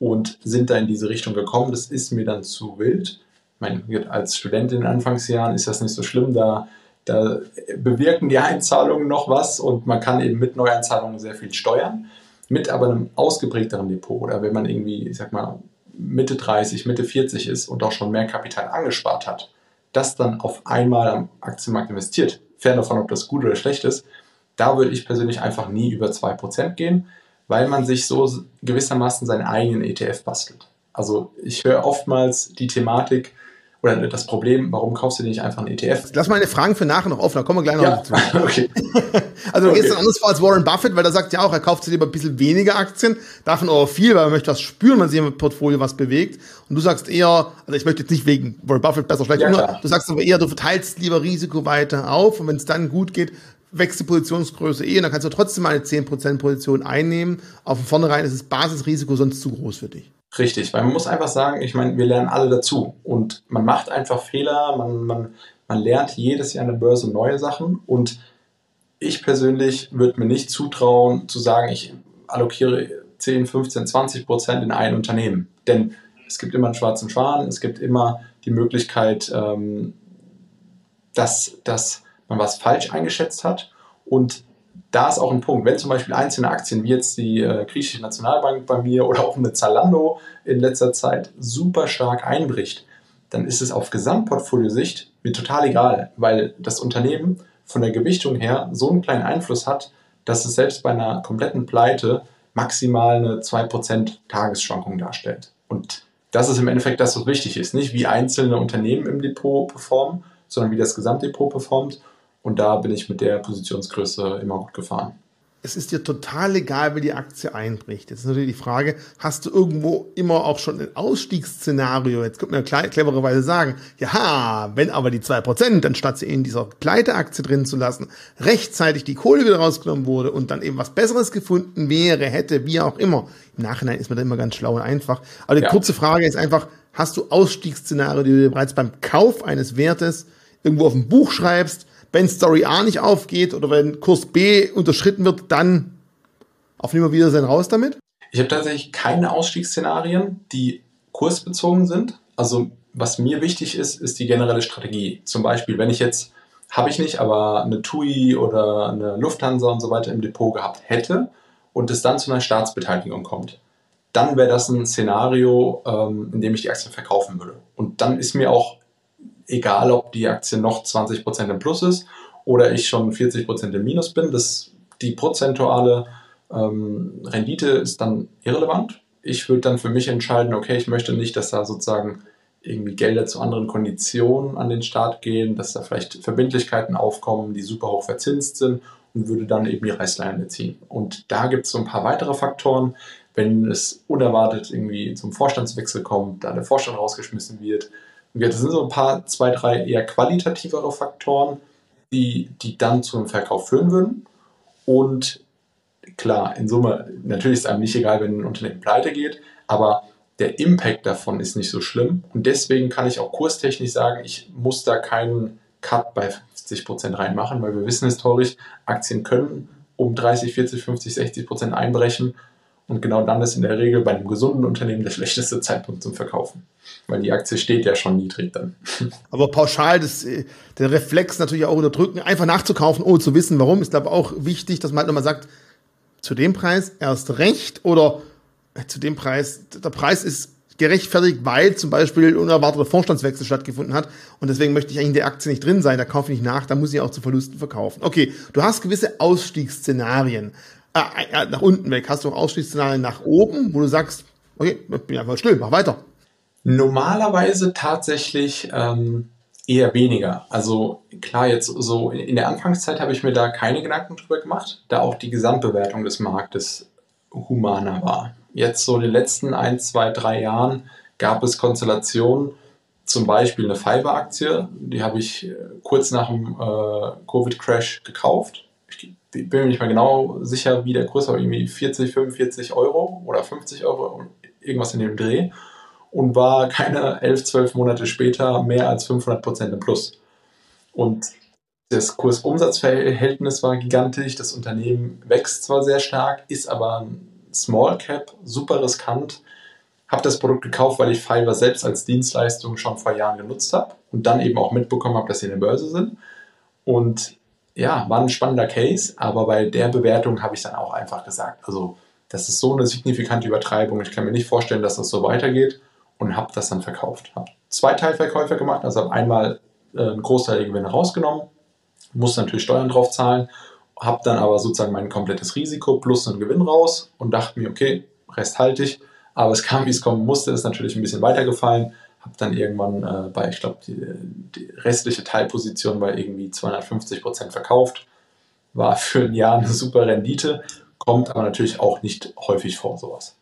und sind da in diese Richtung gekommen. Das ist mir dann zu wild meine, als Student in den Anfangsjahren ist das nicht so schlimm, da, da bewirken die Einzahlungen noch was und man kann eben mit Neueinzahlungen sehr viel steuern. Mit aber einem ausgeprägteren Depot oder wenn man irgendwie, ich sag mal, Mitte 30, Mitte 40 ist und auch schon mehr Kapital angespart hat, das dann auf einmal am Aktienmarkt investiert, fern davon, ob das gut oder schlecht ist, da würde ich persönlich einfach nie über 2% gehen. weil man sich so gewissermaßen seinen eigenen ETF bastelt. Also ich höre oftmals die Thematik, oder das Problem, warum kaufst du dir nicht einfach einen ETF? Lass meine Fragen für nachher noch offen, da kommen wir gleich noch ja. dazu. okay. also du okay. gehst dann anders vor als Warren Buffett, weil er sagt ja auch, er kauft sich lieber ein bisschen weniger Aktien, davon aber viel, weil er möchte was spüren, wenn sich im Portfolio was bewegt. Und du sagst eher, also ich möchte jetzt nicht wegen Warren Buffett besser schlecht, ja, du sagst aber eher, du verteilst lieber Risiko weiter auf und wenn es dann gut geht, wächst die Positionsgröße eh und dann kannst du trotzdem mal eine 10% Position einnehmen. Auf vornherein ist das Basisrisiko sonst zu groß für dich. Richtig, weil man muss einfach sagen, ich meine, wir lernen alle dazu. Und man macht einfach Fehler, man, man, man lernt jedes Jahr an der Börse neue Sachen. Und ich persönlich würde mir nicht zutrauen zu sagen, ich allokiere 10, 15, 20 Prozent in ein Unternehmen. Denn es gibt immer einen schwarzen Schwan, es gibt immer die Möglichkeit, ähm, dass, dass man was falsch eingeschätzt hat. Und da ist auch ein Punkt. Wenn zum Beispiel einzelne Aktien, wie jetzt die äh, griechische Nationalbank bei mir oder auch eine Zalando in letzter Zeit super stark einbricht, dann ist es auf Gesamtportfoliosicht mir total egal, weil das Unternehmen von der Gewichtung her so einen kleinen Einfluss hat, dass es selbst bei einer kompletten Pleite maximal eine 2% Tagesschwankung darstellt. Und das ist im Endeffekt das, was wichtig ist. Nicht wie einzelne Unternehmen im Depot performen, sondern wie das Gesamtdepot performt. Und da bin ich mit der Positionsgröße immer gut gefahren. Es ist dir total egal, wie die Aktie einbricht. Jetzt ist natürlich die Frage, hast du irgendwo immer auch schon ein Ausstiegsszenario? Jetzt könnte man ja clevererweise sagen, ja, wenn aber die 2%, anstatt sie in dieser Pleiteaktie drin zu lassen, rechtzeitig die Kohle wieder rausgenommen wurde und dann eben was Besseres gefunden wäre, hätte, wie auch immer. Im Nachhinein ist man da immer ganz schlau und einfach. Aber die ja. kurze Frage ist einfach, hast du Ausstiegsszenario, die du bereits beim Kauf eines Wertes irgendwo auf ein Buch schreibst, wenn Story A nicht aufgeht oder wenn Kurs B unterschritten wird, dann auf nimmer wieder sein raus damit? Ich habe tatsächlich keine Ausstiegsszenarien, die kursbezogen sind. Also was mir wichtig ist, ist die generelle Strategie. Zum Beispiel, wenn ich jetzt, habe ich nicht, aber eine TUI oder eine Lufthansa und so weiter im Depot gehabt hätte und es dann zu einer Staatsbeteiligung kommt, dann wäre das ein Szenario, ähm, in dem ich die Aktien verkaufen würde. Und dann ist mir auch egal ob die Aktie noch 20% im Plus ist oder ich schon 40% im Minus bin. Das, die prozentuale ähm, Rendite ist dann irrelevant. Ich würde dann für mich entscheiden, okay, ich möchte nicht, dass da sozusagen irgendwie Gelder zu anderen Konditionen an den Start gehen, dass da vielleicht Verbindlichkeiten aufkommen, die super hoch verzinst sind und würde dann eben die Reißleine ziehen. Und da gibt es so ein paar weitere Faktoren. Wenn es unerwartet irgendwie zum Vorstandswechsel kommt, da der Vorstand rausgeschmissen wird, das sind so ein paar, zwei, drei eher qualitativere Faktoren, die, die dann zu einem Verkauf führen würden. Und klar, in Summe, natürlich ist einem nicht egal, wenn ein Unternehmen pleite geht, aber der Impact davon ist nicht so schlimm. Und deswegen kann ich auch kurstechnisch sagen, ich muss da keinen Cut bei 50 Prozent reinmachen, weil wir wissen historisch, Aktien können um 30, 40, 50, 60 Prozent einbrechen und genau dann ist in der Regel bei einem gesunden Unternehmen der schlechteste Zeitpunkt zum Verkaufen. Weil die Aktie steht ja schon niedrig dann. Aber pauschal, das, der Reflex natürlich auch unterdrücken, einfach nachzukaufen, ohne zu wissen, warum, ist glaube auch wichtig, dass man halt nochmal sagt, zu dem Preis erst recht oder äh, zu dem Preis, der Preis ist gerechtfertigt, weil zum Beispiel unerwarteter Vorstandswechsel stattgefunden hat und deswegen möchte ich eigentlich in der Aktie nicht drin sein, da kaufe ich nicht nach, da muss ich auch zu Verlusten verkaufen. Okay, du hast gewisse Ausstiegsszenarien äh, nach unten weg? Hast du auch Ausstiegsszenarien nach oben, wo du sagst, okay, ich bin einfach still, mach weiter? Normalerweise tatsächlich ähm, eher weniger. Also klar, jetzt so in der Anfangszeit habe ich mir da keine Gedanken drüber gemacht, da auch die Gesamtbewertung des Marktes humaner war. Jetzt so in den letzten ein, zwei, drei Jahren gab es Konstellationen, zum Beispiel eine Fiverr-Aktie, die habe ich äh, kurz nach dem äh, Covid-Crash gekauft ich bin mir nicht mehr genau sicher, wie der Kurs war, irgendwie 40, 45 Euro oder 50 Euro, irgendwas in dem Dreh und war keine 11, 12 Monate später mehr als 500 Prozent im Plus. Und das Kursumsatzverhältnis war gigantisch, das Unternehmen wächst zwar sehr stark, ist aber ein Small Cap, super riskant. Habe das Produkt gekauft, weil ich Fiverr selbst als Dienstleistung schon vor Jahren genutzt habe und dann eben auch mitbekommen habe, dass sie in der Börse sind. Und ja, war ein spannender Case, aber bei der Bewertung habe ich dann auch einfach gesagt, also das ist so eine signifikante Übertreibung, ich kann mir nicht vorstellen, dass das so weitergeht und habe das dann verkauft. Habe zwei Teilverkäufe gemacht, also habe einmal äh, einen Großteil der Gewinne rausgenommen, musste natürlich Steuern drauf zahlen habe dann aber sozusagen mein komplettes Risiko plus einen Gewinn raus und dachte mir, okay, Rest halte ich. Aber es kam, wie es kommen musste, ist natürlich ein bisschen weitergefallen. Habe dann irgendwann äh, bei, ich glaube, die, die, restliche Teilposition bei irgendwie 250 Prozent verkauft. War für ein Jahr eine super Rendite, kommt aber natürlich auch nicht häufig vor, sowas.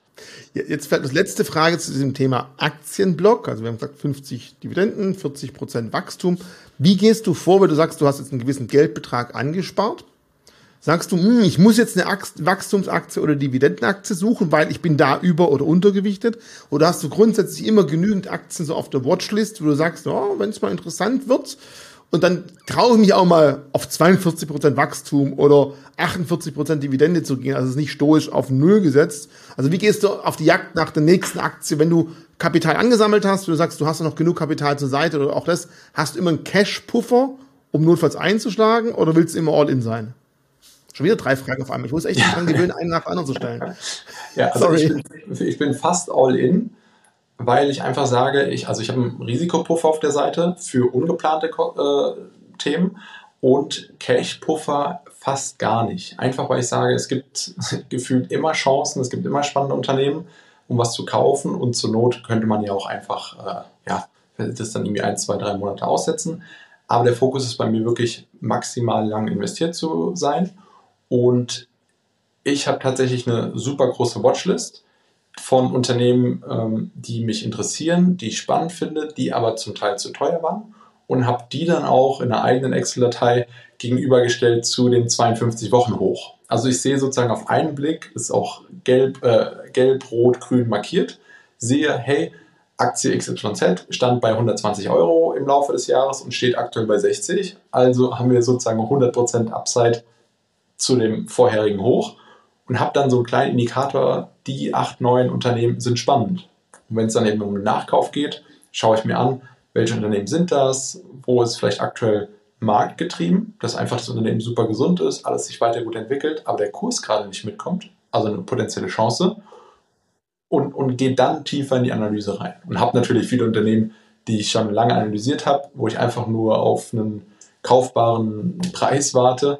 Jetzt vielleicht das letzte Frage zu diesem Thema Aktienblock. Also wir haben gesagt 50 Dividenden, 40 Prozent Wachstum. Wie gehst du vor, wenn du sagst, du hast jetzt einen gewissen Geldbetrag angespart? Sagst du, hm, ich muss jetzt eine Wachstumsaktie oder Dividendenaktie suchen, weil ich bin da über- oder untergewichtet? Oder hast du grundsätzlich immer genügend Aktien so auf der Watchlist, wo du sagst, oh, wenn es mal interessant wird, und dann traue ich mich auch mal auf 42% Wachstum oder 48% Dividende zu gehen. Also es ist nicht stoisch auf Null gesetzt. Also wie gehst du auf die Jagd nach der nächsten Aktie, wenn du Kapital angesammelt hast, du sagst, du hast noch genug Kapital zur Seite oder auch das, hast du immer einen Cash-Puffer, um notfalls einzuschlagen oder willst du immer all in sein? Schon wieder drei Fragen auf einmal. Ich muss echt ja. daran gewöhnen, einen nach dem anderen zu stellen. Ja, also Sorry. Ich bin, ich bin fast all in weil ich einfach sage, ich, also ich habe einen Risikopuffer auf der Seite für ungeplante äh, Themen und Cash-Puffer fast gar nicht. Einfach weil ich sage, es gibt gefühlt immer Chancen, es gibt immer spannende Unternehmen, um was zu kaufen und zur Not könnte man ja auch einfach, äh, ja, das dann irgendwie ein, zwei, drei Monate aussetzen. Aber der Fokus ist bei mir wirklich maximal lang investiert zu sein und ich habe tatsächlich eine super große Watchlist von Unternehmen, ähm, die mich interessieren, die ich spannend finde, die aber zum Teil zu teuer waren und habe die dann auch in einer eigenen Excel-Datei gegenübergestellt zu den 52 Wochen hoch. Also ich sehe sozusagen auf einen Blick, ist auch gelb, äh, gelb, rot, grün markiert, sehe, hey, Aktie XYZ stand bei 120 Euro im Laufe des Jahres und steht aktuell bei 60. Also haben wir sozusagen 100% Upside zu dem vorherigen Hoch und habe dann so einen kleinen Indikator, die acht, neun Unternehmen sind spannend. Und wenn es dann eben um den Nachkauf geht, schaue ich mir an, welche Unternehmen sind das, wo ist vielleicht aktuell marktgetrieben, dass einfach das Unternehmen super gesund ist, alles sich weiter gut entwickelt, aber der Kurs gerade nicht mitkommt, also eine potenzielle Chance. Und, und gehe dann tiefer in die Analyse rein. Und habe natürlich viele Unternehmen, die ich schon lange analysiert habe, wo ich einfach nur auf einen kaufbaren Preis warte.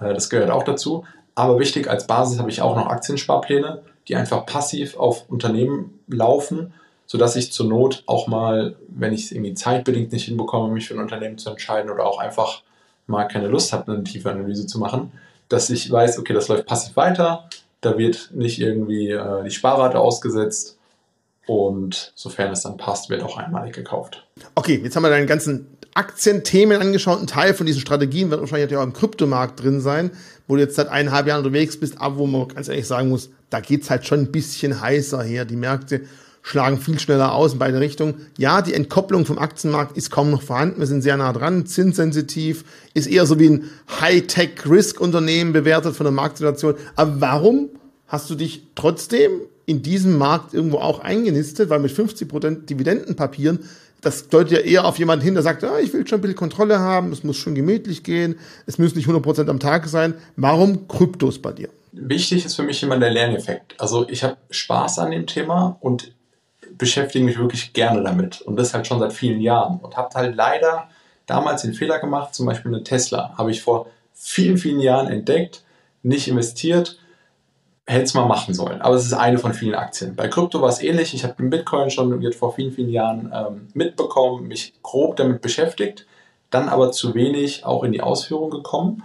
Äh, das gehört auch dazu. Aber wichtig, als Basis habe ich auch noch Aktiensparpläne, die einfach passiv auf Unternehmen laufen, sodass ich zur Not auch mal, wenn ich es irgendwie zeitbedingt nicht hinbekomme, mich für ein Unternehmen zu entscheiden oder auch einfach mal keine Lust habe, eine tiefe Analyse zu machen, dass ich weiß, okay, das läuft passiv weiter, da wird nicht irgendwie äh, die Sparrate ausgesetzt und sofern es dann passt, wird auch einmalig gekauft. Okay, jetzt haben wir deinen ganzen Aktienthemen angeschaut. Ein Teil von diesen Strategien wird wahrscheinlich auch im Kryptomarkt drin sein, wo du jetzt seit eineinhalb Jahren unterwegs bist, aber wo man ganz ehrlich sagen muss, da geht's halt schon ein bisschen heißer her. Die Märkte schlagen viel schneller aus in beide Richtungen. Ja, die Entkopplung vom Aktienmarkt ist kaum noch vorhanden. Wir sind sehr nah dran, zinssensitiv, ist eher so wie ein High-Tech-Risk-Unternehmen bewertet von der Marktsituation. Aber warum hast du dich trotzdem in diesem Markt irgendwo auch eingenistet? Weil mit 50% Dividendenpapieren das deutet ja eher auf jemanden hin, der sagt, ah, ich will schon ein bisschen Kontrolle haben, es muss schon gemütlich gehen, es müssen nicht 100% am Tag sein. Warum Kryptos bei dir? Wichtig ist für mich immer der Lerneffekt. Also ich habe Spaß an dem Thema und beschäftige mich wirklich gerne damit. Und das halt schon seit vielen Jahren. Und habe halt leider damals den Fehler gemacht, zum Beispiel eine Tesla, habe ich vor vielen, vielen Jahren entdeckt, nicht investiert hätte es mal machen sollen. Aber es ist eine von vielen Aktien. Bei Krypto war es ähnlich. Ich habe den Bitcoin schon jetzt vor vielen, vielen Jahren ähm, mitbekommen, mich grob damit beschäftigt, dann aber zu wenig auch in die Ausführung gekommen.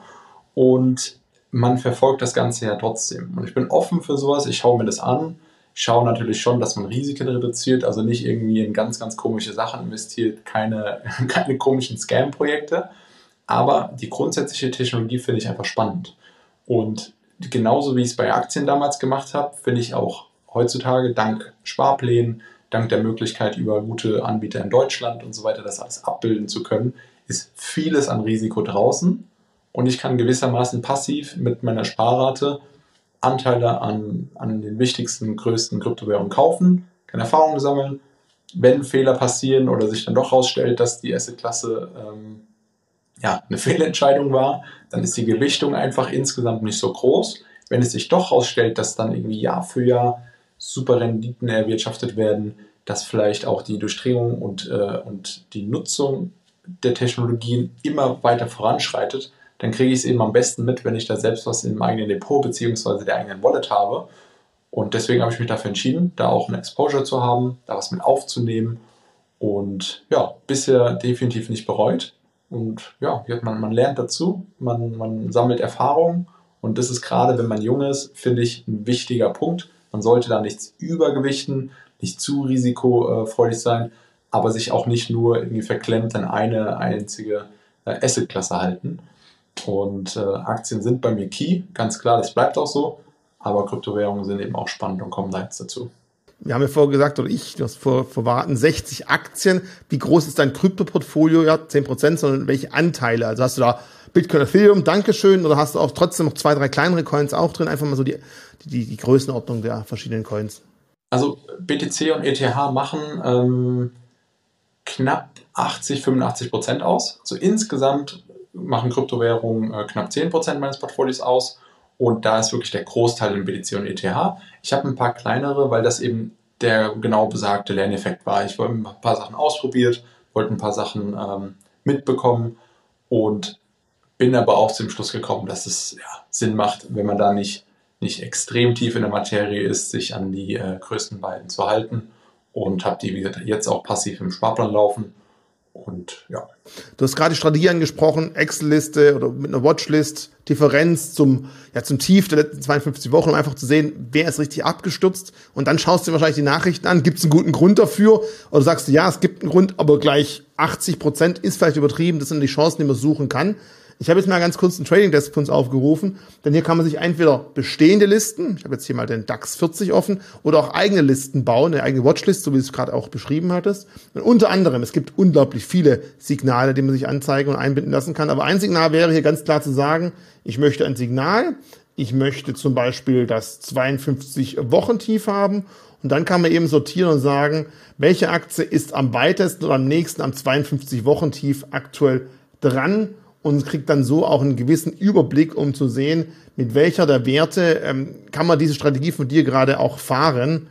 Und man verfolgt das Ganze ja trotzdem. Und ich bin offen für sowas. Ich schaue mir das an. Ich schaue natürlich schon, dass man Risiken reduziert, also nicht irgendwie in ganz, ganz komische Sachen investiert, keine, keine komischen Scam-Projekte. Aber die grundsätzliche Technologie finde ich einfach spannend. Und genauso wie ich es bei Aktien damals gemacht habe, finde ich auch heutzutage dank Sparplänen, dank der Möglichkeit über gute Anbieter in Deutschland und so weiter das alles abbilden zu können, ist vieles an Risiko draußen und ich kann gewissermaßen passiv mit meiner Sparrate Anteile an, an den wichtigsten, größten Kryptowährungen kaufen, kann Erfahrungen sammeln. Wenn Fehler passieren oder sich dann doch herausstellt, dass die Assetklasse ähm, ja, eine Fehlentscheidung war, dann ist die Gewichtung einfach insgesamt nicht so groß. Wenn es sich doch herausstellt, dass dann irgendwie Jahr für Jahr super Renditen erwirtschaftet werden, dass vielleicht auch die Durchdringung und, äh, und die Nutzung der Technologien immer weiter voranschreitet, dann kriege ich es eben am besten mit, wenn ich da selbst was im eigenen Depot bzw. der eigenen Wallet habe. Und deswegen habe ich mich dafür entschieden, da auch eine Exposure zu haben, da was mit aufzunehmen. Und ja, bisher definitiv nicht bereut. Und ja, man, man lernt dazu, man, man sammelt Erfahrung. Und das ist gerade, wenn man jung ist, finde ich ein wichtiger Punkt. Man sollte da nichts übergewichten, nicht zu risikofreudig sein, aber sich auch nicht nur irgendwie verklemmt an eine einzige äh, Assetklasse halten. Und äh, Aktien sind bei mir key, ganz klar, das bleibt auch so. Aber Kryptowährungen sind eben auch spannend und kommen da jetzt dazu. Wir haben ja vorher gesagt, oder ich, du hast vor, verwarten 60 Aktien. Wie groß ist dein Kryptoportfolio? Ja, 10 Prozent, sondern welche Anteile? Also hast du da Bitcoin, Ethereum, Dankeschön, oder hast du auch trotzdem noch zwei, drei kleinere Coins auch drin? Einfach mal so die, die, die Größenordnung der verschiedenen Coins. Also BTC und ETH machen ähm, knapp 80, 85 Prozent aus. Also insgesamt machen Kryptowährungen äh, knapp 10 Prozent meines Portfolios aus. Und da ist wirklich der Großteil in BTC und ETH. Ich habe ein paar kleinere, weil das eben der genau besagte Lerneffekt war. Ich wollte ein paar Sachen ausprobiert, wollte ein paar Sachen ähm, mitbekommen und bin aber auch zum Schluss gekommen, dass es ja, Sinn macht, wenn man da nicht, nicht extrem tief in der Materie ist, sich an die äh, größten beiden zu halten und habe die, jetzt auch passiv im Sparplan laufen und ja. Du hast gerade die Strategie angesprochen, Excel-Liste oder mit einer Watchlist, Differenz zum, ja, zum Tief der letzten 52 Wochen, um einfach zu sehen, wer ist richtig abgestürzt. Und dann schaust du dir wahrscheinlich die Nachrichten an, gibt es einen guten Grund dafür? Oder sagst du, ja, es gibt einen Grund, aber gleich 80 Prozent ist vielleicht übertrieben, das sind die Chancen, die man suchen kann. Ich habe jetzt mal ganz kurz einen Trading Desk für uns aufgerufen, denn hier kann man sich entweder bestehende Listen, ich habe jetzt hier mal den DAX 40 offen, oder auch eigene Listen bauen, eine eigene Watchlist, so wie du es gerade auch beschrieben hattest. Und unter anderem, es gibt unglaublich viele Signale, die man sich anzeigen und einbinden lassen kann, aber ein Signal wäre hier ganz klar zu sagen, ich möchte ein Signal, ich möchte zum Beispiel das 52 Wochentief haben. Und dann kann man eben sortieren und sagen, welche Aktie ist am weitesten oder am nächsten am 52 Wochentief aktuell dran und kriegt dann so auch einen gewissen Überblick, um zu sehen, mit welcher der Werte ähm, kann man diese Strategie von dir gerade auch fahren.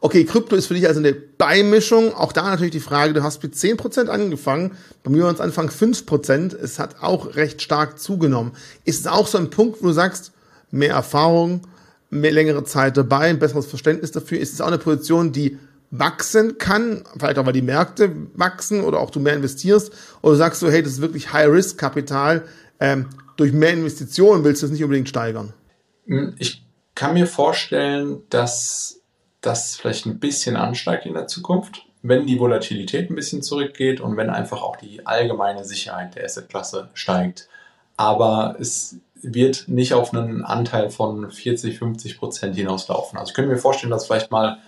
Okay, Krypto ist für dich also eine Beimischung. Auch da natürlich die Frage, du hast mit 10% angefangen, bei mir waren es Anfang 5%. Es hat auch recht stark zugenommen. Ist es auch so ein Punkt, wo du sagst, mehr Erfahrung, mehr längere Zeit dabei, ein besseres Verständnis dafür? Ist es auch eine Position, die wachsen kann, vielleicht auch weil die Märkte wachsen oder auch du mehr investierst, oder sagst du, hey, das ist wirklich High-Risk-Kapital, ähm, durch mehr Investitionen willst du es nicht unbedingt steigern? Hm, ich kann mir vorstellen, dass das vielleicht ein bisschen ansteigt in der Zukunft, wenn die Volatilität ein bisschen zurückgeht und wenn einfach auch die allgemeine Sicherheit der Assetklasse steigt. Aber es wird nicht auf einen Anteil von 40, 50 Prozent hinauslaufen. Also ich könnte mir vorstellen, dass vielleicht mal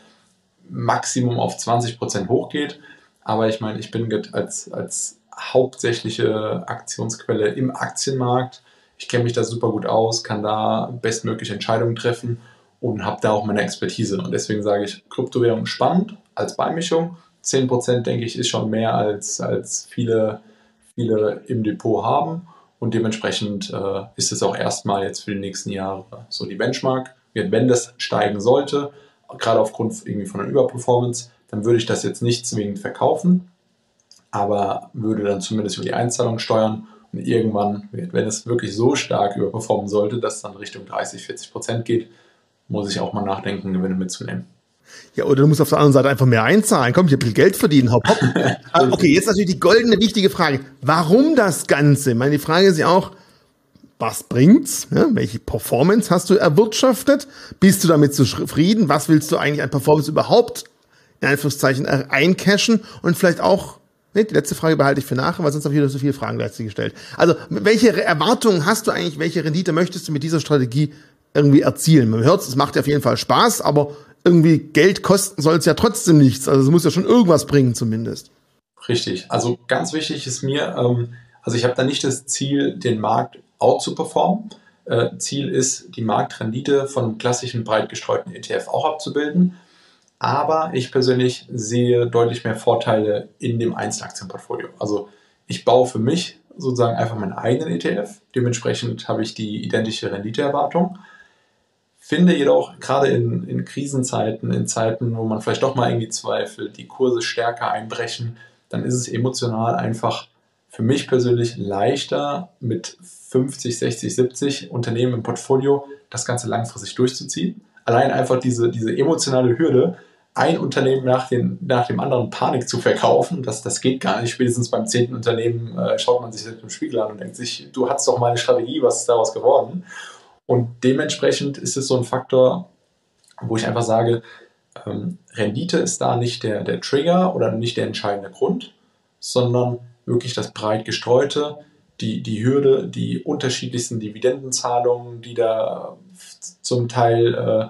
Maximum auf 20 Prozent hochgeht. Aber ich meine, ich bin als, als hauptsächliche Aktionsquelle im Aktienmarkt. Ich kenne mich da super gut aus, kann da bestmögliche Entscheidungen treffen und habe da auch meine Expertise. Und deswegen sage ich, Kryptowährung spannend als Beimischung. 10% denke ich ist schon mehr als, als viele, viele im Depot haben. Und dementsprechend äh, ist es auch erstmal jetzt für die nächsten Jahre so die Benchmark. Wenn das steigen sollte, gerade aufgrund irgendwie von einer Überperformance, dann würde ich das jetzt nicht zwingend verkaufen, aber würde dann zumindest über die Einzahlung steuern und irgendwann, wenn es wirklich so stark überperformen sollte, dass es dann Richtung 30, 40 Prozent geht, muss ich auch mal nachdenken, Gewinne mitzunehmen. Ja, oder du musst auf der anderen Seite einfach mehr einzahlen. Komm, ich habe viel Geld verdienen. Hopp, hopp. okay, jetzt natürlich die goldene, wichtige Frage. Warum das Ganze? Ich meine, die Frage ist ja auch, was bringt's? Ja, welche Performance hast du erwirtschaftet? Bist du damit zufrieden? Was willst du eigentlich an Performance überhaupt in Anführungszeichen eincashen? Und vielleicht auch, ne, die letzte Frage behalte ich für nachher, weil sonst habe ich wieder so viele Fragen gleichzeitig gestellt. Also, welche Erwartungen hast du eigentlich? Welche Rendite möchtest du mit dieser Strategie irgendwie erzielen? Man hört es, es macht ja auf jeden Fall Spaß, aber irgendwie Geld kosten soll es ja trotzdem nichts. Also, es muss ja schon irgendwas bringen zumindest. Richtig. Also, ganz wichtig ist mir, ähm, also ich habe da nicht das Ziel, den Markt out zu performen. Äh, Ziel ist, die Marktrendite von einem klassischen breit gestreuten ETF auch abzubilden. Aber ich persönlich sehe deutlich mehr Vorteile in dem Einzelaktienportfolio. Also ich baue für mich sozusagen einfach meinen eigenen ETF. Dementsprechend habe ich die identische Renditeerwartung. Finde jedoch gerade in, in Krisenzeiten, in Zeiten, wo man vielleicht doch mal irgendwie zweifelt, die Kurse stärker einbrechen, dann ist es emotional einfach für mich persönlich leichter mit 50, 60, 70 Unternehmen im Portfolio das Ganze langfristig durchzuziehen. Allein einfach diese, diese emotionale Hürde, ein Unternehmen nach, den, nach dem anderen Panik zu verkaufen, das, das geht gar nicht. Spätestens beim zehnten Unternehmen äh, schaut man sich das im Spiegel an und denkt sich, du hattest doch mal eine Strategie, was ist daraus geworden? Und dementsprechend ist es so ein Faktor, wo ich einfach sage, ähm, Rendite ist da nicht der, der Trigger oder nicht der entscheidende Grund, sondern wirklich das breit gestreute, die, die Hürde, die unterschiedlichsten Dividendenzahlungen, die da zum Teil äh,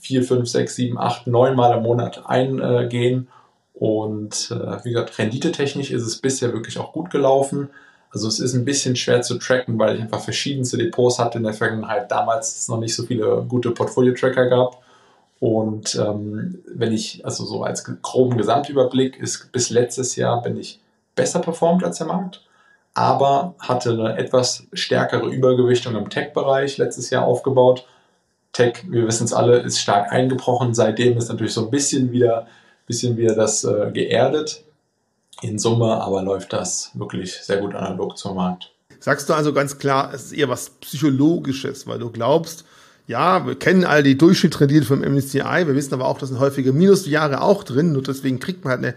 vier, fünf, sechs, sieben, acht, neun Mal im Monat eingehen. Und äh, wie gesagt, renditetechnisch ist es bisher wirklich auch gut gelaufen. Also es ist ein bisschen schwer zu tracken, weil ich einfach verschiedenste Depots hatte in der Vergangenheit. Damals es noch nicht so viele gute Portfolio-Tracker gab. Und ähm, wenn ich, also so als groben Gesamtüberblick, ist bis letztes Jahr bin ich besser performt als der Markt, aber hatte eine etwas stärkere Übergewichtung im Tech-Bereich letztes Jahr aufgebaut. Tech, wir wissen es alle, ist stark eingebrochen. Seitdem ist natürlich so ein bisschen wieder, bisschen wieder das äh, geerdet. In Summe aber läuft das wirklich sehr gut analog zum Markt. Sagst du also ganz klar, es ist eher was Psychologisches, weil du glaubst, ja, wir kennen all die Durchschnittsrendite vom MSCI, wir wissen aber auch, dass sind häufige Minusjahre auch drin, und deswegen kriegt man halt eine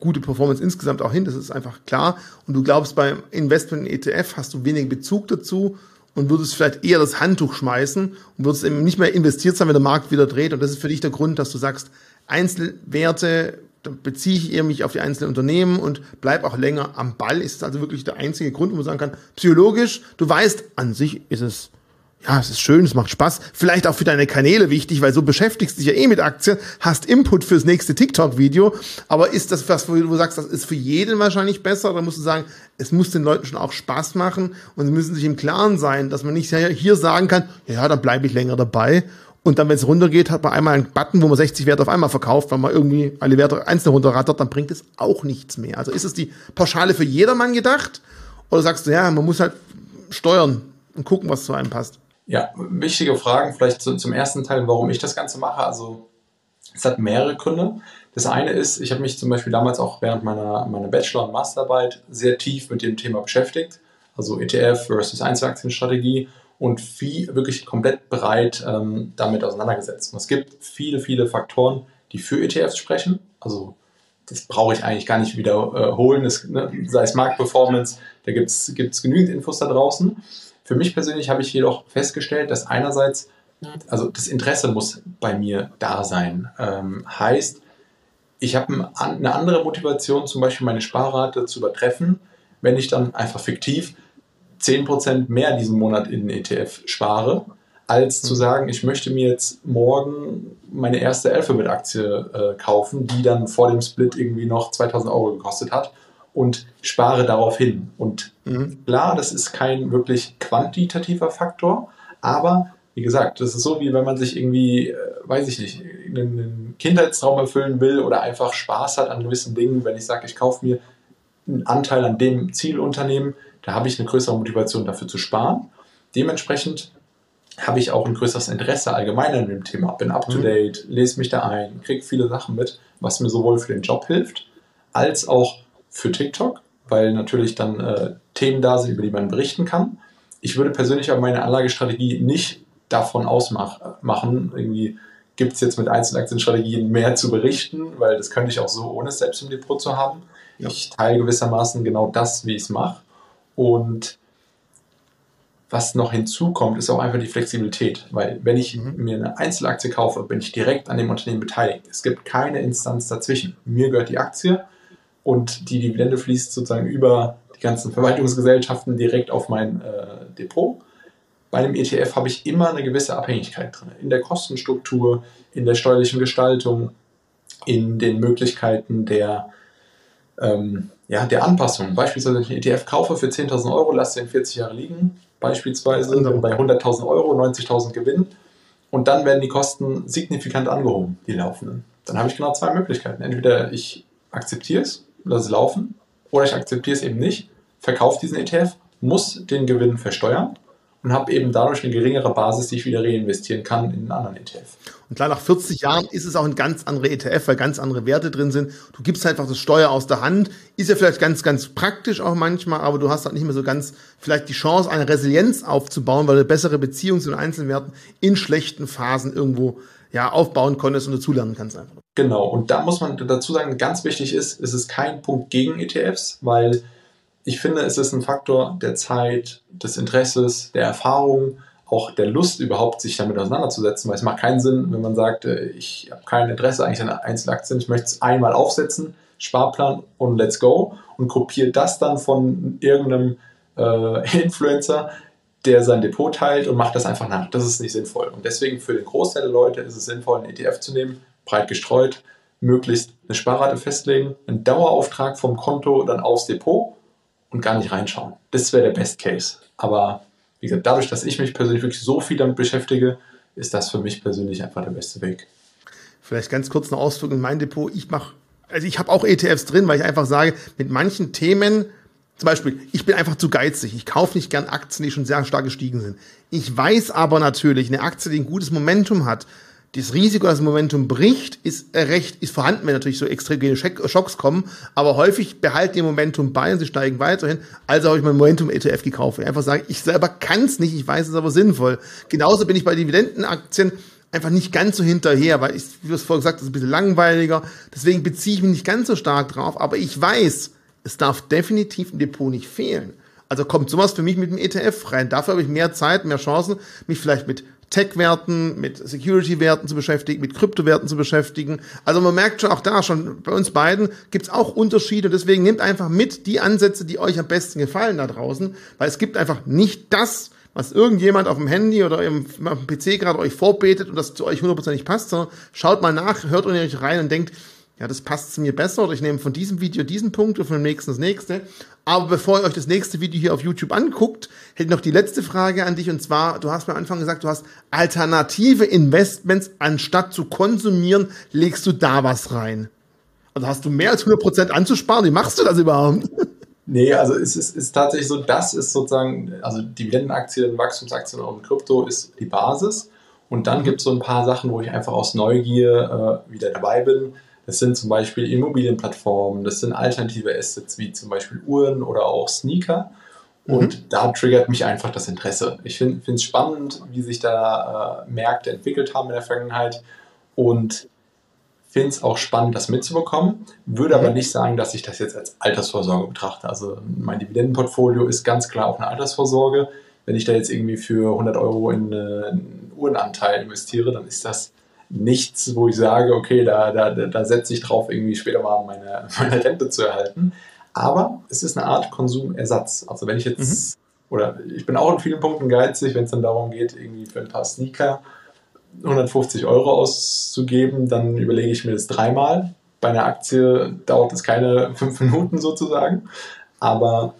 gute Performance insgesamt auch hin, das ist einfach klar. Und du glaubst, beim Investment in ETF hast du wenig Bezug dazu und würdest vielleicht eher das Handtuch schmeißen und würdest eben nicht mehr investiert sein, wenn der Markt wieder dreht. Und das ist für dich der Grund, dass du sagst, Einzelwerte, da beziehe ich eher mich auf die einzelnen Unternehmen und bleib auch länger am Ball. Ist also wirklich der einzige Grund, wo man sagen kann, psychologisch, du weißt, an sich ist es ja, es ist schön, es macht Spaß. Vielleicht auch für deine Kanäle wichtig, weil so beschäftigst du dich ja eh mit Aktien, hast Input fürs nächste TikTok-Video. Aber ist das was, wo du sagst, das ist für jeden wahrscheinlich besser? Oder musst du sagen, es muss den Leuten schon auch Spaß machen und sie müssen sich im Klaren sein, dass man nicht hier sagen kann, ja, dann bleibe ich länger dabei. Und dann, wenn es runtergeht, hat man einmal einen Button, wo man 60 Werte auf einmal verkauft, weil man irgendwie alle Werte einzeln runterrattert, dann bringt es auch nichts mehr. Also ist es die Pauschale für jedermann gedacht? Oder sagst du, ja, man muss halt steuern und gucken, was zu einem passt? Ja, wichtige Fragen vielleicht zum ersten Teil, warum ich das Ganze mache. Also es hat mehrere Gründe. Das eine ist, ich habe mich zum Beispiel damals auch während meiner, meiner Bachelor- und Masterarbeit sehr tief mit dem Thema beschäftigt. Also ETF versus Einzelaktienstrategie und viel, wirklich komplett breit ähm, damit auseinandergesetzt. Und es gibt viele, viele Faktoren, die für ETFs sprechen. Also das brauche ich eigentlich gar nicht wiederholen, das, ne, sei es Marktperformance, da gibt es genügend Infos da draußen. Für mich persönlich habe ich jedoch festgestellt, dass einerseits, also das Interesse muss bei mir da sein. Ähm, heißt, ich habe eine andere Motivation, zum Beispiel meine Sparrate zu übertreffen, wenn ich dann einfach fiktiv 10% mehr diesen Monat in den ETF spare, als zu mhm. sagen, ich möchte mir jetzt morgen meine erste Alphabet-Aktie äh, kaufen, die dann vor dem Split irgendwie noch 2000 Euro gekostet hat und spare darauf hin. Und mhm. klar, das ist kein wirklich quantitativer Faktor, aber wie gesagt, das ist so, wie wenn man sich irgendwie, äh, weiß ich nicht, einen Kindheitstraum erfüllen will oder einfach Spaß hat an gewissen Dingen. Wenn ich sage, ich kaufe mir einen Anteil an dem Zielunternehmen, da habe ich eine größere Motivation dafür zu sparen. Dementsprechend habe ich auch ein größeres Interesse allgemein an dem Thema. Bin up to mhm. date, lese mich da ein, kriege viele Sachen mit, was mir sowohl für den Job hilft, als auch für TikTok, weil natürlich dann äh, Themen da sind, über die man berichten kann. Ich würde persönlich aber meine Anlagestrategie nicht davon ausmachen, irgendwie gibt es jetzt mit Einzelaktienstrategien mehr zu berichten, weil das könnte ich auch so, ohne es selbst im Depot zu haben. Ja. Ich teile gewissermaßen genau das, wie ich es mache. Und was noch hinzukommt, ist auch einfach die Flexibilität. Weil wenn ich mhm. mir eine Einzelaktie kaufe, bin ich direkt an dem Unternehmen beteiligt. Es gibt keine Instanz dazwischen. Mir gehört die Aktie und die Dividende fließt sozusagen über die ganzen Verwaltungsgesellschaften direkt auf mein äh, Depot. Bei einem ETF habe ich immer eine gewisse Abhängigkeit drin. In der Kostenstruktur, in der steuerlichen Gestaltung, in den Möglichkeiten der, ähm, ja, der Anpassung. Beispielsweise, wenn ich einen ETF kaufe für 10.000 Euro, lasse den 40 Jahre liegen, beispielsweise bei 100.000 Euro, 90.000 Gewinn. Und dann werden die Kosten signifikant angehoben, die laufenden. Dann habe ich genau zwei Möglichkeiten. Entweder ich akzeptiere es lasse es laufen oder ich akzeptiere es eben nicht, verkaufe diesen ETF, muss den Gewinn versteuern und habe eben dadurch eine geringere Basis, die ich wieder reinvestieren kann in einen anderen ETF. Und klar, nach 40 Jahren ist es auch ein ganz anderer ETF, weil ganz andere Werte drin sind. Du gibst einfach das Steuer aus der Hand. Ist ja vielleicht ganz, ganz praktisch auch manchmal, aber du hast halt nicht mehr so ganz vielleicht die Chance, eine Resilienz aufzubauen, weil du bessere Beziehungen zu den Einzelwerten in schlechten Phasen irgendwo ja, aufbauen konntest und dazulernen kannst einfach. Genau, und da muss man dazu sagen, ganz wichtig ist, es ist kein Punkt gegen ETFs, weil ich finde, es ist ein Faktor der Zeit, des Interesses, der Erfahrung, auch der Lust überhaupt, sich damit auseinanderzusetzen, weil es macht keinen Sinn, wenn man sagt, äh, ich habe kein Interesse eigentlich an Einzelaktien, ich möchte es einmal aufsetzen, Sparplan und let's go und kopiere das dann von irgendeinem äh, Influencer, der sein Depot teilt und macht das einfach nach. Das ist nicht sinnvoll. Und deswegen für den Großteil der Leute ist es sinnvoll, einen ETF zu nehmen, breit gestreut, möglichst eine Sparrate festlegen, einen Dauerauftrag vom Konto dann aufs Depot und gar nicht reinschauen. Das wäre der Best Case. Aber wie gesagt, dadurch, dass ich mich persönlich wirklich so viel damit beschäftige, ist das für mich persönlich einfach der beste Weg. Vielleicht ganz kurz eine Ausdruck in mein Depot. Ich mache, also ich habe auch ETFs drin, weil ich einfach sage, mit manchen Themen, zum Beispiel, ich bin einfach zu geizig. Ich kaufe nicht gern Aktien, die schon sehr stark gestiegen sind. Ich weiß aber natürlich, eine Aktie, die ein gutes Momentum hat, das Risiko, dass das Momentum bricht, ist recht, ist vorhanden, wenn natürlich so extreme Schocks kommen. Aber häufig behalten die Momentum bei und sie steigen weiterhin. Also habe ich mein Momentum-ETF gekauft. Ich einfach sagen, ich selber kann es nicht, ich weiß es aber sinnvoll. Genauso bin ich bei Dividendenaktien einfach nicht ganz so hinterher, weil ich, wie du es vorher gesagt hast, ist ein bisschen langweiliger. Deswegen beziehe ich mich nicht ganz so stark drauf. Aber ich weiß, es darf definitiv im Depot nicht fehlen. Also kommt sowas für mich mit dem ETF rein. Dafür habe ich mehr Zeit, mehr Chancen, mich vielleicht mit Tech-Werten, mit Security-Werten zu beschäftigen, mit Kryptowerten zu beschäftigen. Also man merkt schon auch da, schon bei uns beiden gibt's auch Unterschiede. Deswegen nehmt einfach mit die Ansätze, die euch am besten gefallen da draußen, weil es gibt einfach nicht das, was irgendjemand auf dem Handy oder im, PC gerade euch vorbetet und das zu euch hundertprozentig passt, sondern schaut mal nach, hört in euch rein und denkt, ja, das passt zu mir besser oder ich nehme von diesem Video diesen Punkt und von dem nächsten das nächste. Aber bevor ihr euch das nächste Video hier auf YouTube anguckt, hätte ich noch die letzte Frage an dich und zwar, du hast mir am Anfang gesagt, du hast alternative Investments, anstatt zu konsumieren, legst du da was rein. Also hast du mehr als 100% anzusparen, wie machst du das überhaupt? Nee, also es ist, ist tatsächlich so, das ist sozusagen, also Dividendenaktien, Wachstumsaktien und Krypto ist die Basis. Und dann gibt es so ein paar Sachen, wo ich einfach aus Neugier äh, wieder dabei bin das sind zum Beispiel Immobilienplattformen, das sind alternative Assets wie zum Beispiel Uhren oder auch Sneaker. Und mhm. da triggert mich einfach das Interesse. Ich finde es spannend, wie sich da äh, Märkte entwickelt haben in der Vergangenheit und finde es auch spannend, das mitzubekommen. Würde mhm. aber nicht sagen, dass ich das jetzt als Altersvorsorge betrachte. Also mein Dividendenportfolio ist ganz klar auch eine Altersvorsorge. Wenn ich da jetzt irgendwie für 100 Euro in einen Uhrenanteil investiere, dann ist das nichts, wo ich sage, okay, da, da, da setze ich drauf, irgendwie später mal meine, meine Rente zu erhalten. Aber es ist eine Art Konsumersatz. Also wenn ich jetzt, mhm. oder ich bin auch in vielen Punkten geizig, wenn es dann darum geht, irgendwie für ein paar Sneaker 150 Euro auszugeben, dann überlege ich mir das dreimal. Bei einer Aktie dauert es keine fünf Minuten sozusagen. Aber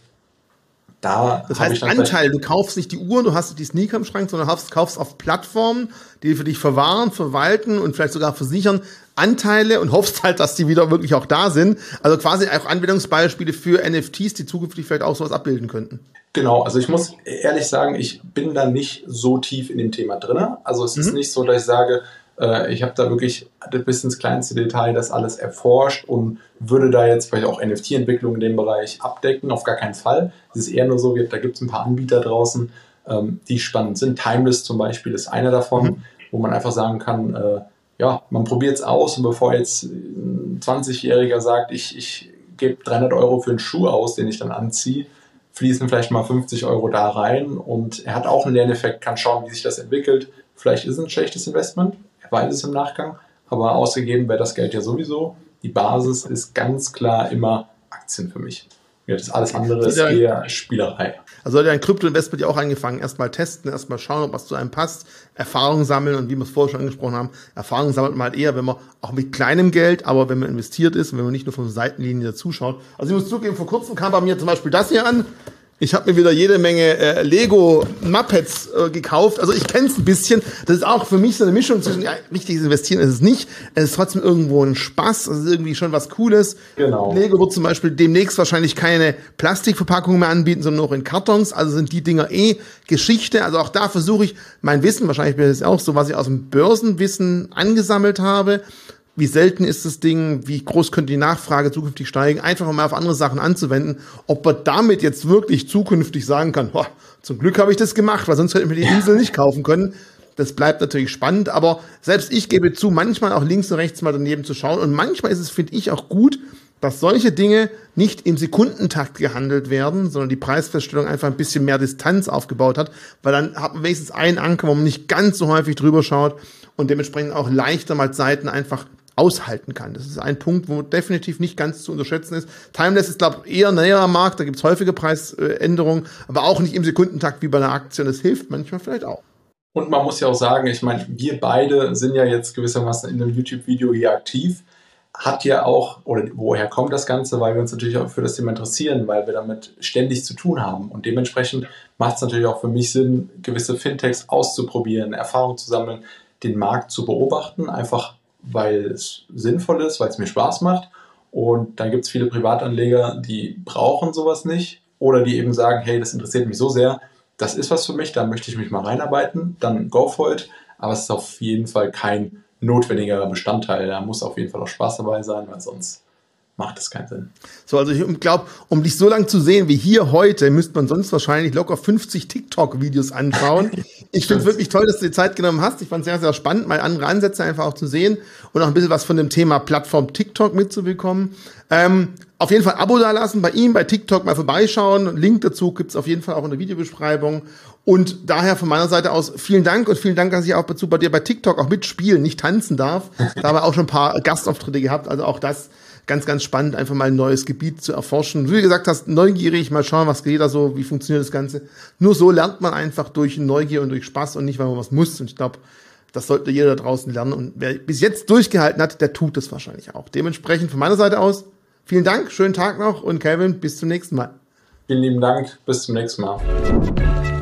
da das heißt Anteil, du kaufst nicht die Uhren, du hast die Sneaker im Schrank, sondern kaufst, kaufst auf Plattformen, die für dich verwahren, verwalten und vielleicht sogar versichern Anteile und hoffst halt, dass die wieder wirklich auch da sind. Also quasi auch Anwendungsbeispiele für NFTs, die zukünftig vielleicht auch sowas abbilden könnten. Genau, also ich muss ehrlich sagen, ich bin da nicht so tief in dem Thema drin. Also es mhm. ist nicht so, dass ich sage, äh, ich habe da wirklich bis ins kleinste Detail das alles erforscht und würde da jetzt vielleicht auch NFT-Entwicklung in dem Bereich abdecken. Auf gar keinen Fall. Es ist eher nur so, da gibt es ein paar Anbieter draußen, ähm, die spannend sind. Timeless zum Beispiel ist einer davon, mhm. wo man einfach sagen kann, äh, ja, man probiert es aus und bevor jetzt ein 20-Jähriger sagt, ich, ich gebe 300 Euro für einen Schuh aus, den ich dann anziehe, fließen vielleicht mal 50 Euro da rein und er hat auch einen Lerneffekt, kann schauen, wie sich das entwickelt. Vielleicht ist es ein schlechtes Investment, weiß es im Nachgang, aber ausgegeben wäre das Geld ja sowieso. Die Basis ist ganz klar immer Aktien für mich. Ja, das alles andere ist eher Spielerei. Also hat ja ein Krypto-Investment ja auch angefangen. Erstmal testen, erstmal schauen, ob was zu einem passt, Erfahrung sammeln und wie wir es vorher schon angesprochen haben, Erfahrung sammelt man halt eher, wenn man auch mit kleinem Geld, aber wenn man investiert ist und wenn man nicht nur von der Seitenlinie zuschaut. Also ich muss zugeben, vor kurzem kam bei mir zum Beispiel das hier an. Ich habe mir wieder jede Menge äh, Lego Muppets äh, gekauft. Also ich kenne es ein bisschen. Das ist auch für mich so eine Mischung zwischen ja, richtiges Investieren ist es nicht. Es ist trotzdem irgendwo ein Spaß. Es ist irgendwie schon was Cooles. Genau. Lego wird zum Beispiel demnächst wahrscheinlich keine Plastikverpackungen mehr anbieten, sondern nur in Kartons. Also sind die Dinger eh Geschichte. Also auch da versuche ich mein Wissen, wahrscheinlich bin ich das auch so, was ich aus dem Börsenwissen angesammelt habe, wie selten ist das Ding, wie groß könnte die Nachfrage zukünftig steigen, einfach mal auf andere Sachen anzuwenden, ob man damit jetzt wirklich zukünftig sagen kann, boah, zum Glück habe ich das gemacht, weil sonst hätte ich mir die Insel nicht kaufen können. Das bleibt natürlich spannend, aber selbst ich gebe zu, manchmal auch links und rechts mal daneben zu schauen. Und manchmal ist es, finde ich, auch gut, dass solche Dinge nicht im Sekundentakt gehandelt werden, sondern die Preisfeststellung einfach ein bisschen mehr Distanz aufgebaut hat, weil dann hat man wenigstens einen Anker, wo man nicht ganz so häufig drüber schaut und dementsprechend auch leichter mal Seiten einfach aushalten kann. Das ist ein Punkt, wo definitiv nicht ganz zu unterschätzen ist. Timeless ist, glaube ich, eher näher am Markt, da gibt es häufige Preisänderungen, aber auch nicht im Sekundentakt wie bei einer Aktie. Das hilft manchmal vielleicht auch. Und man muss ja auch sagen, ich meine, wir beide sind ja jetzt gewissermaßen in einem YouTube-Video hier aktiv. Hat ja auch, oder woher kommt das Ganze? Weil wir uns natürlich auch für das Thema interessieren, weil wir damit ständig zu tun haben. Und dementsprechend macht es natürlich auch für mich Sinn, gewisse Fintechs auszuprobieren, Erfahrungen zu sammeln, den Markt zu beobachten, einfach weil es sinnvoll ist, weil es mir Spaß macht. Und dann gibt es viele Privatanleger, die brauchen sowas nicht oder die eben sagen, hey, das interessiert mich so sehr, das ist was für mich, da möchte ich mich mal reinarbeiten, dann go for it. Aber es ist auf jeden Fall kein notwendiger Bestandteil. Da muss auf jeden Fall auch Spaß dabei sein, weil sonst macht das keinen Sinn. So, also ich glaube, um dich so lang zu sehen wie hier heute, müsste man sonst wahrscheinlich locker 50 TikTok-Videos anschauen. ich finde es wirklich toll, dass du die Zeit genommen hast. Ich fand es sehr, sehr spannend, mal andere Ansätze einfach auch zu sehen und auch ein bisschen was von dem Thema Plattform TikTok mitzubekommen. Ähm, auf jeden Fall Abo da lassen, bei ihm, bei TikTok mal vorbeischauen. Link dazu gibt's auf jeden Fall auch in der Videobeschreibung. Und daher von meiner Seite aus vielen Dank und vielen Dank, dass ich auch dazu bei dir bei TikTok auch mitspielen, nicht tanzen darf. Da haben wir auch schon ein paar Gastauftritte gehabt. Also auch das ganz, ganz spannend, einfach mal ein neues Gebiet zu erforschen. Wie du gesagt hast, neugierig, mal schauen, was geht da so, wie funktioniert das Ganze. Nur so lernt man einfach durch Neugier und durch Spaß und nicht, weil man was muss. Und ich glaube, das sollte jeder da draußen lernen. Und wer bis jetzt durchgehalten hat, der tut das wahrscheinlich auch. Dementsprechend von meiner Seite aus, vielen Dank, schönen Tag noch und Calvin, bis zum nächsten Mal. Vielen lieben Dank, bis zum nächsten Mal.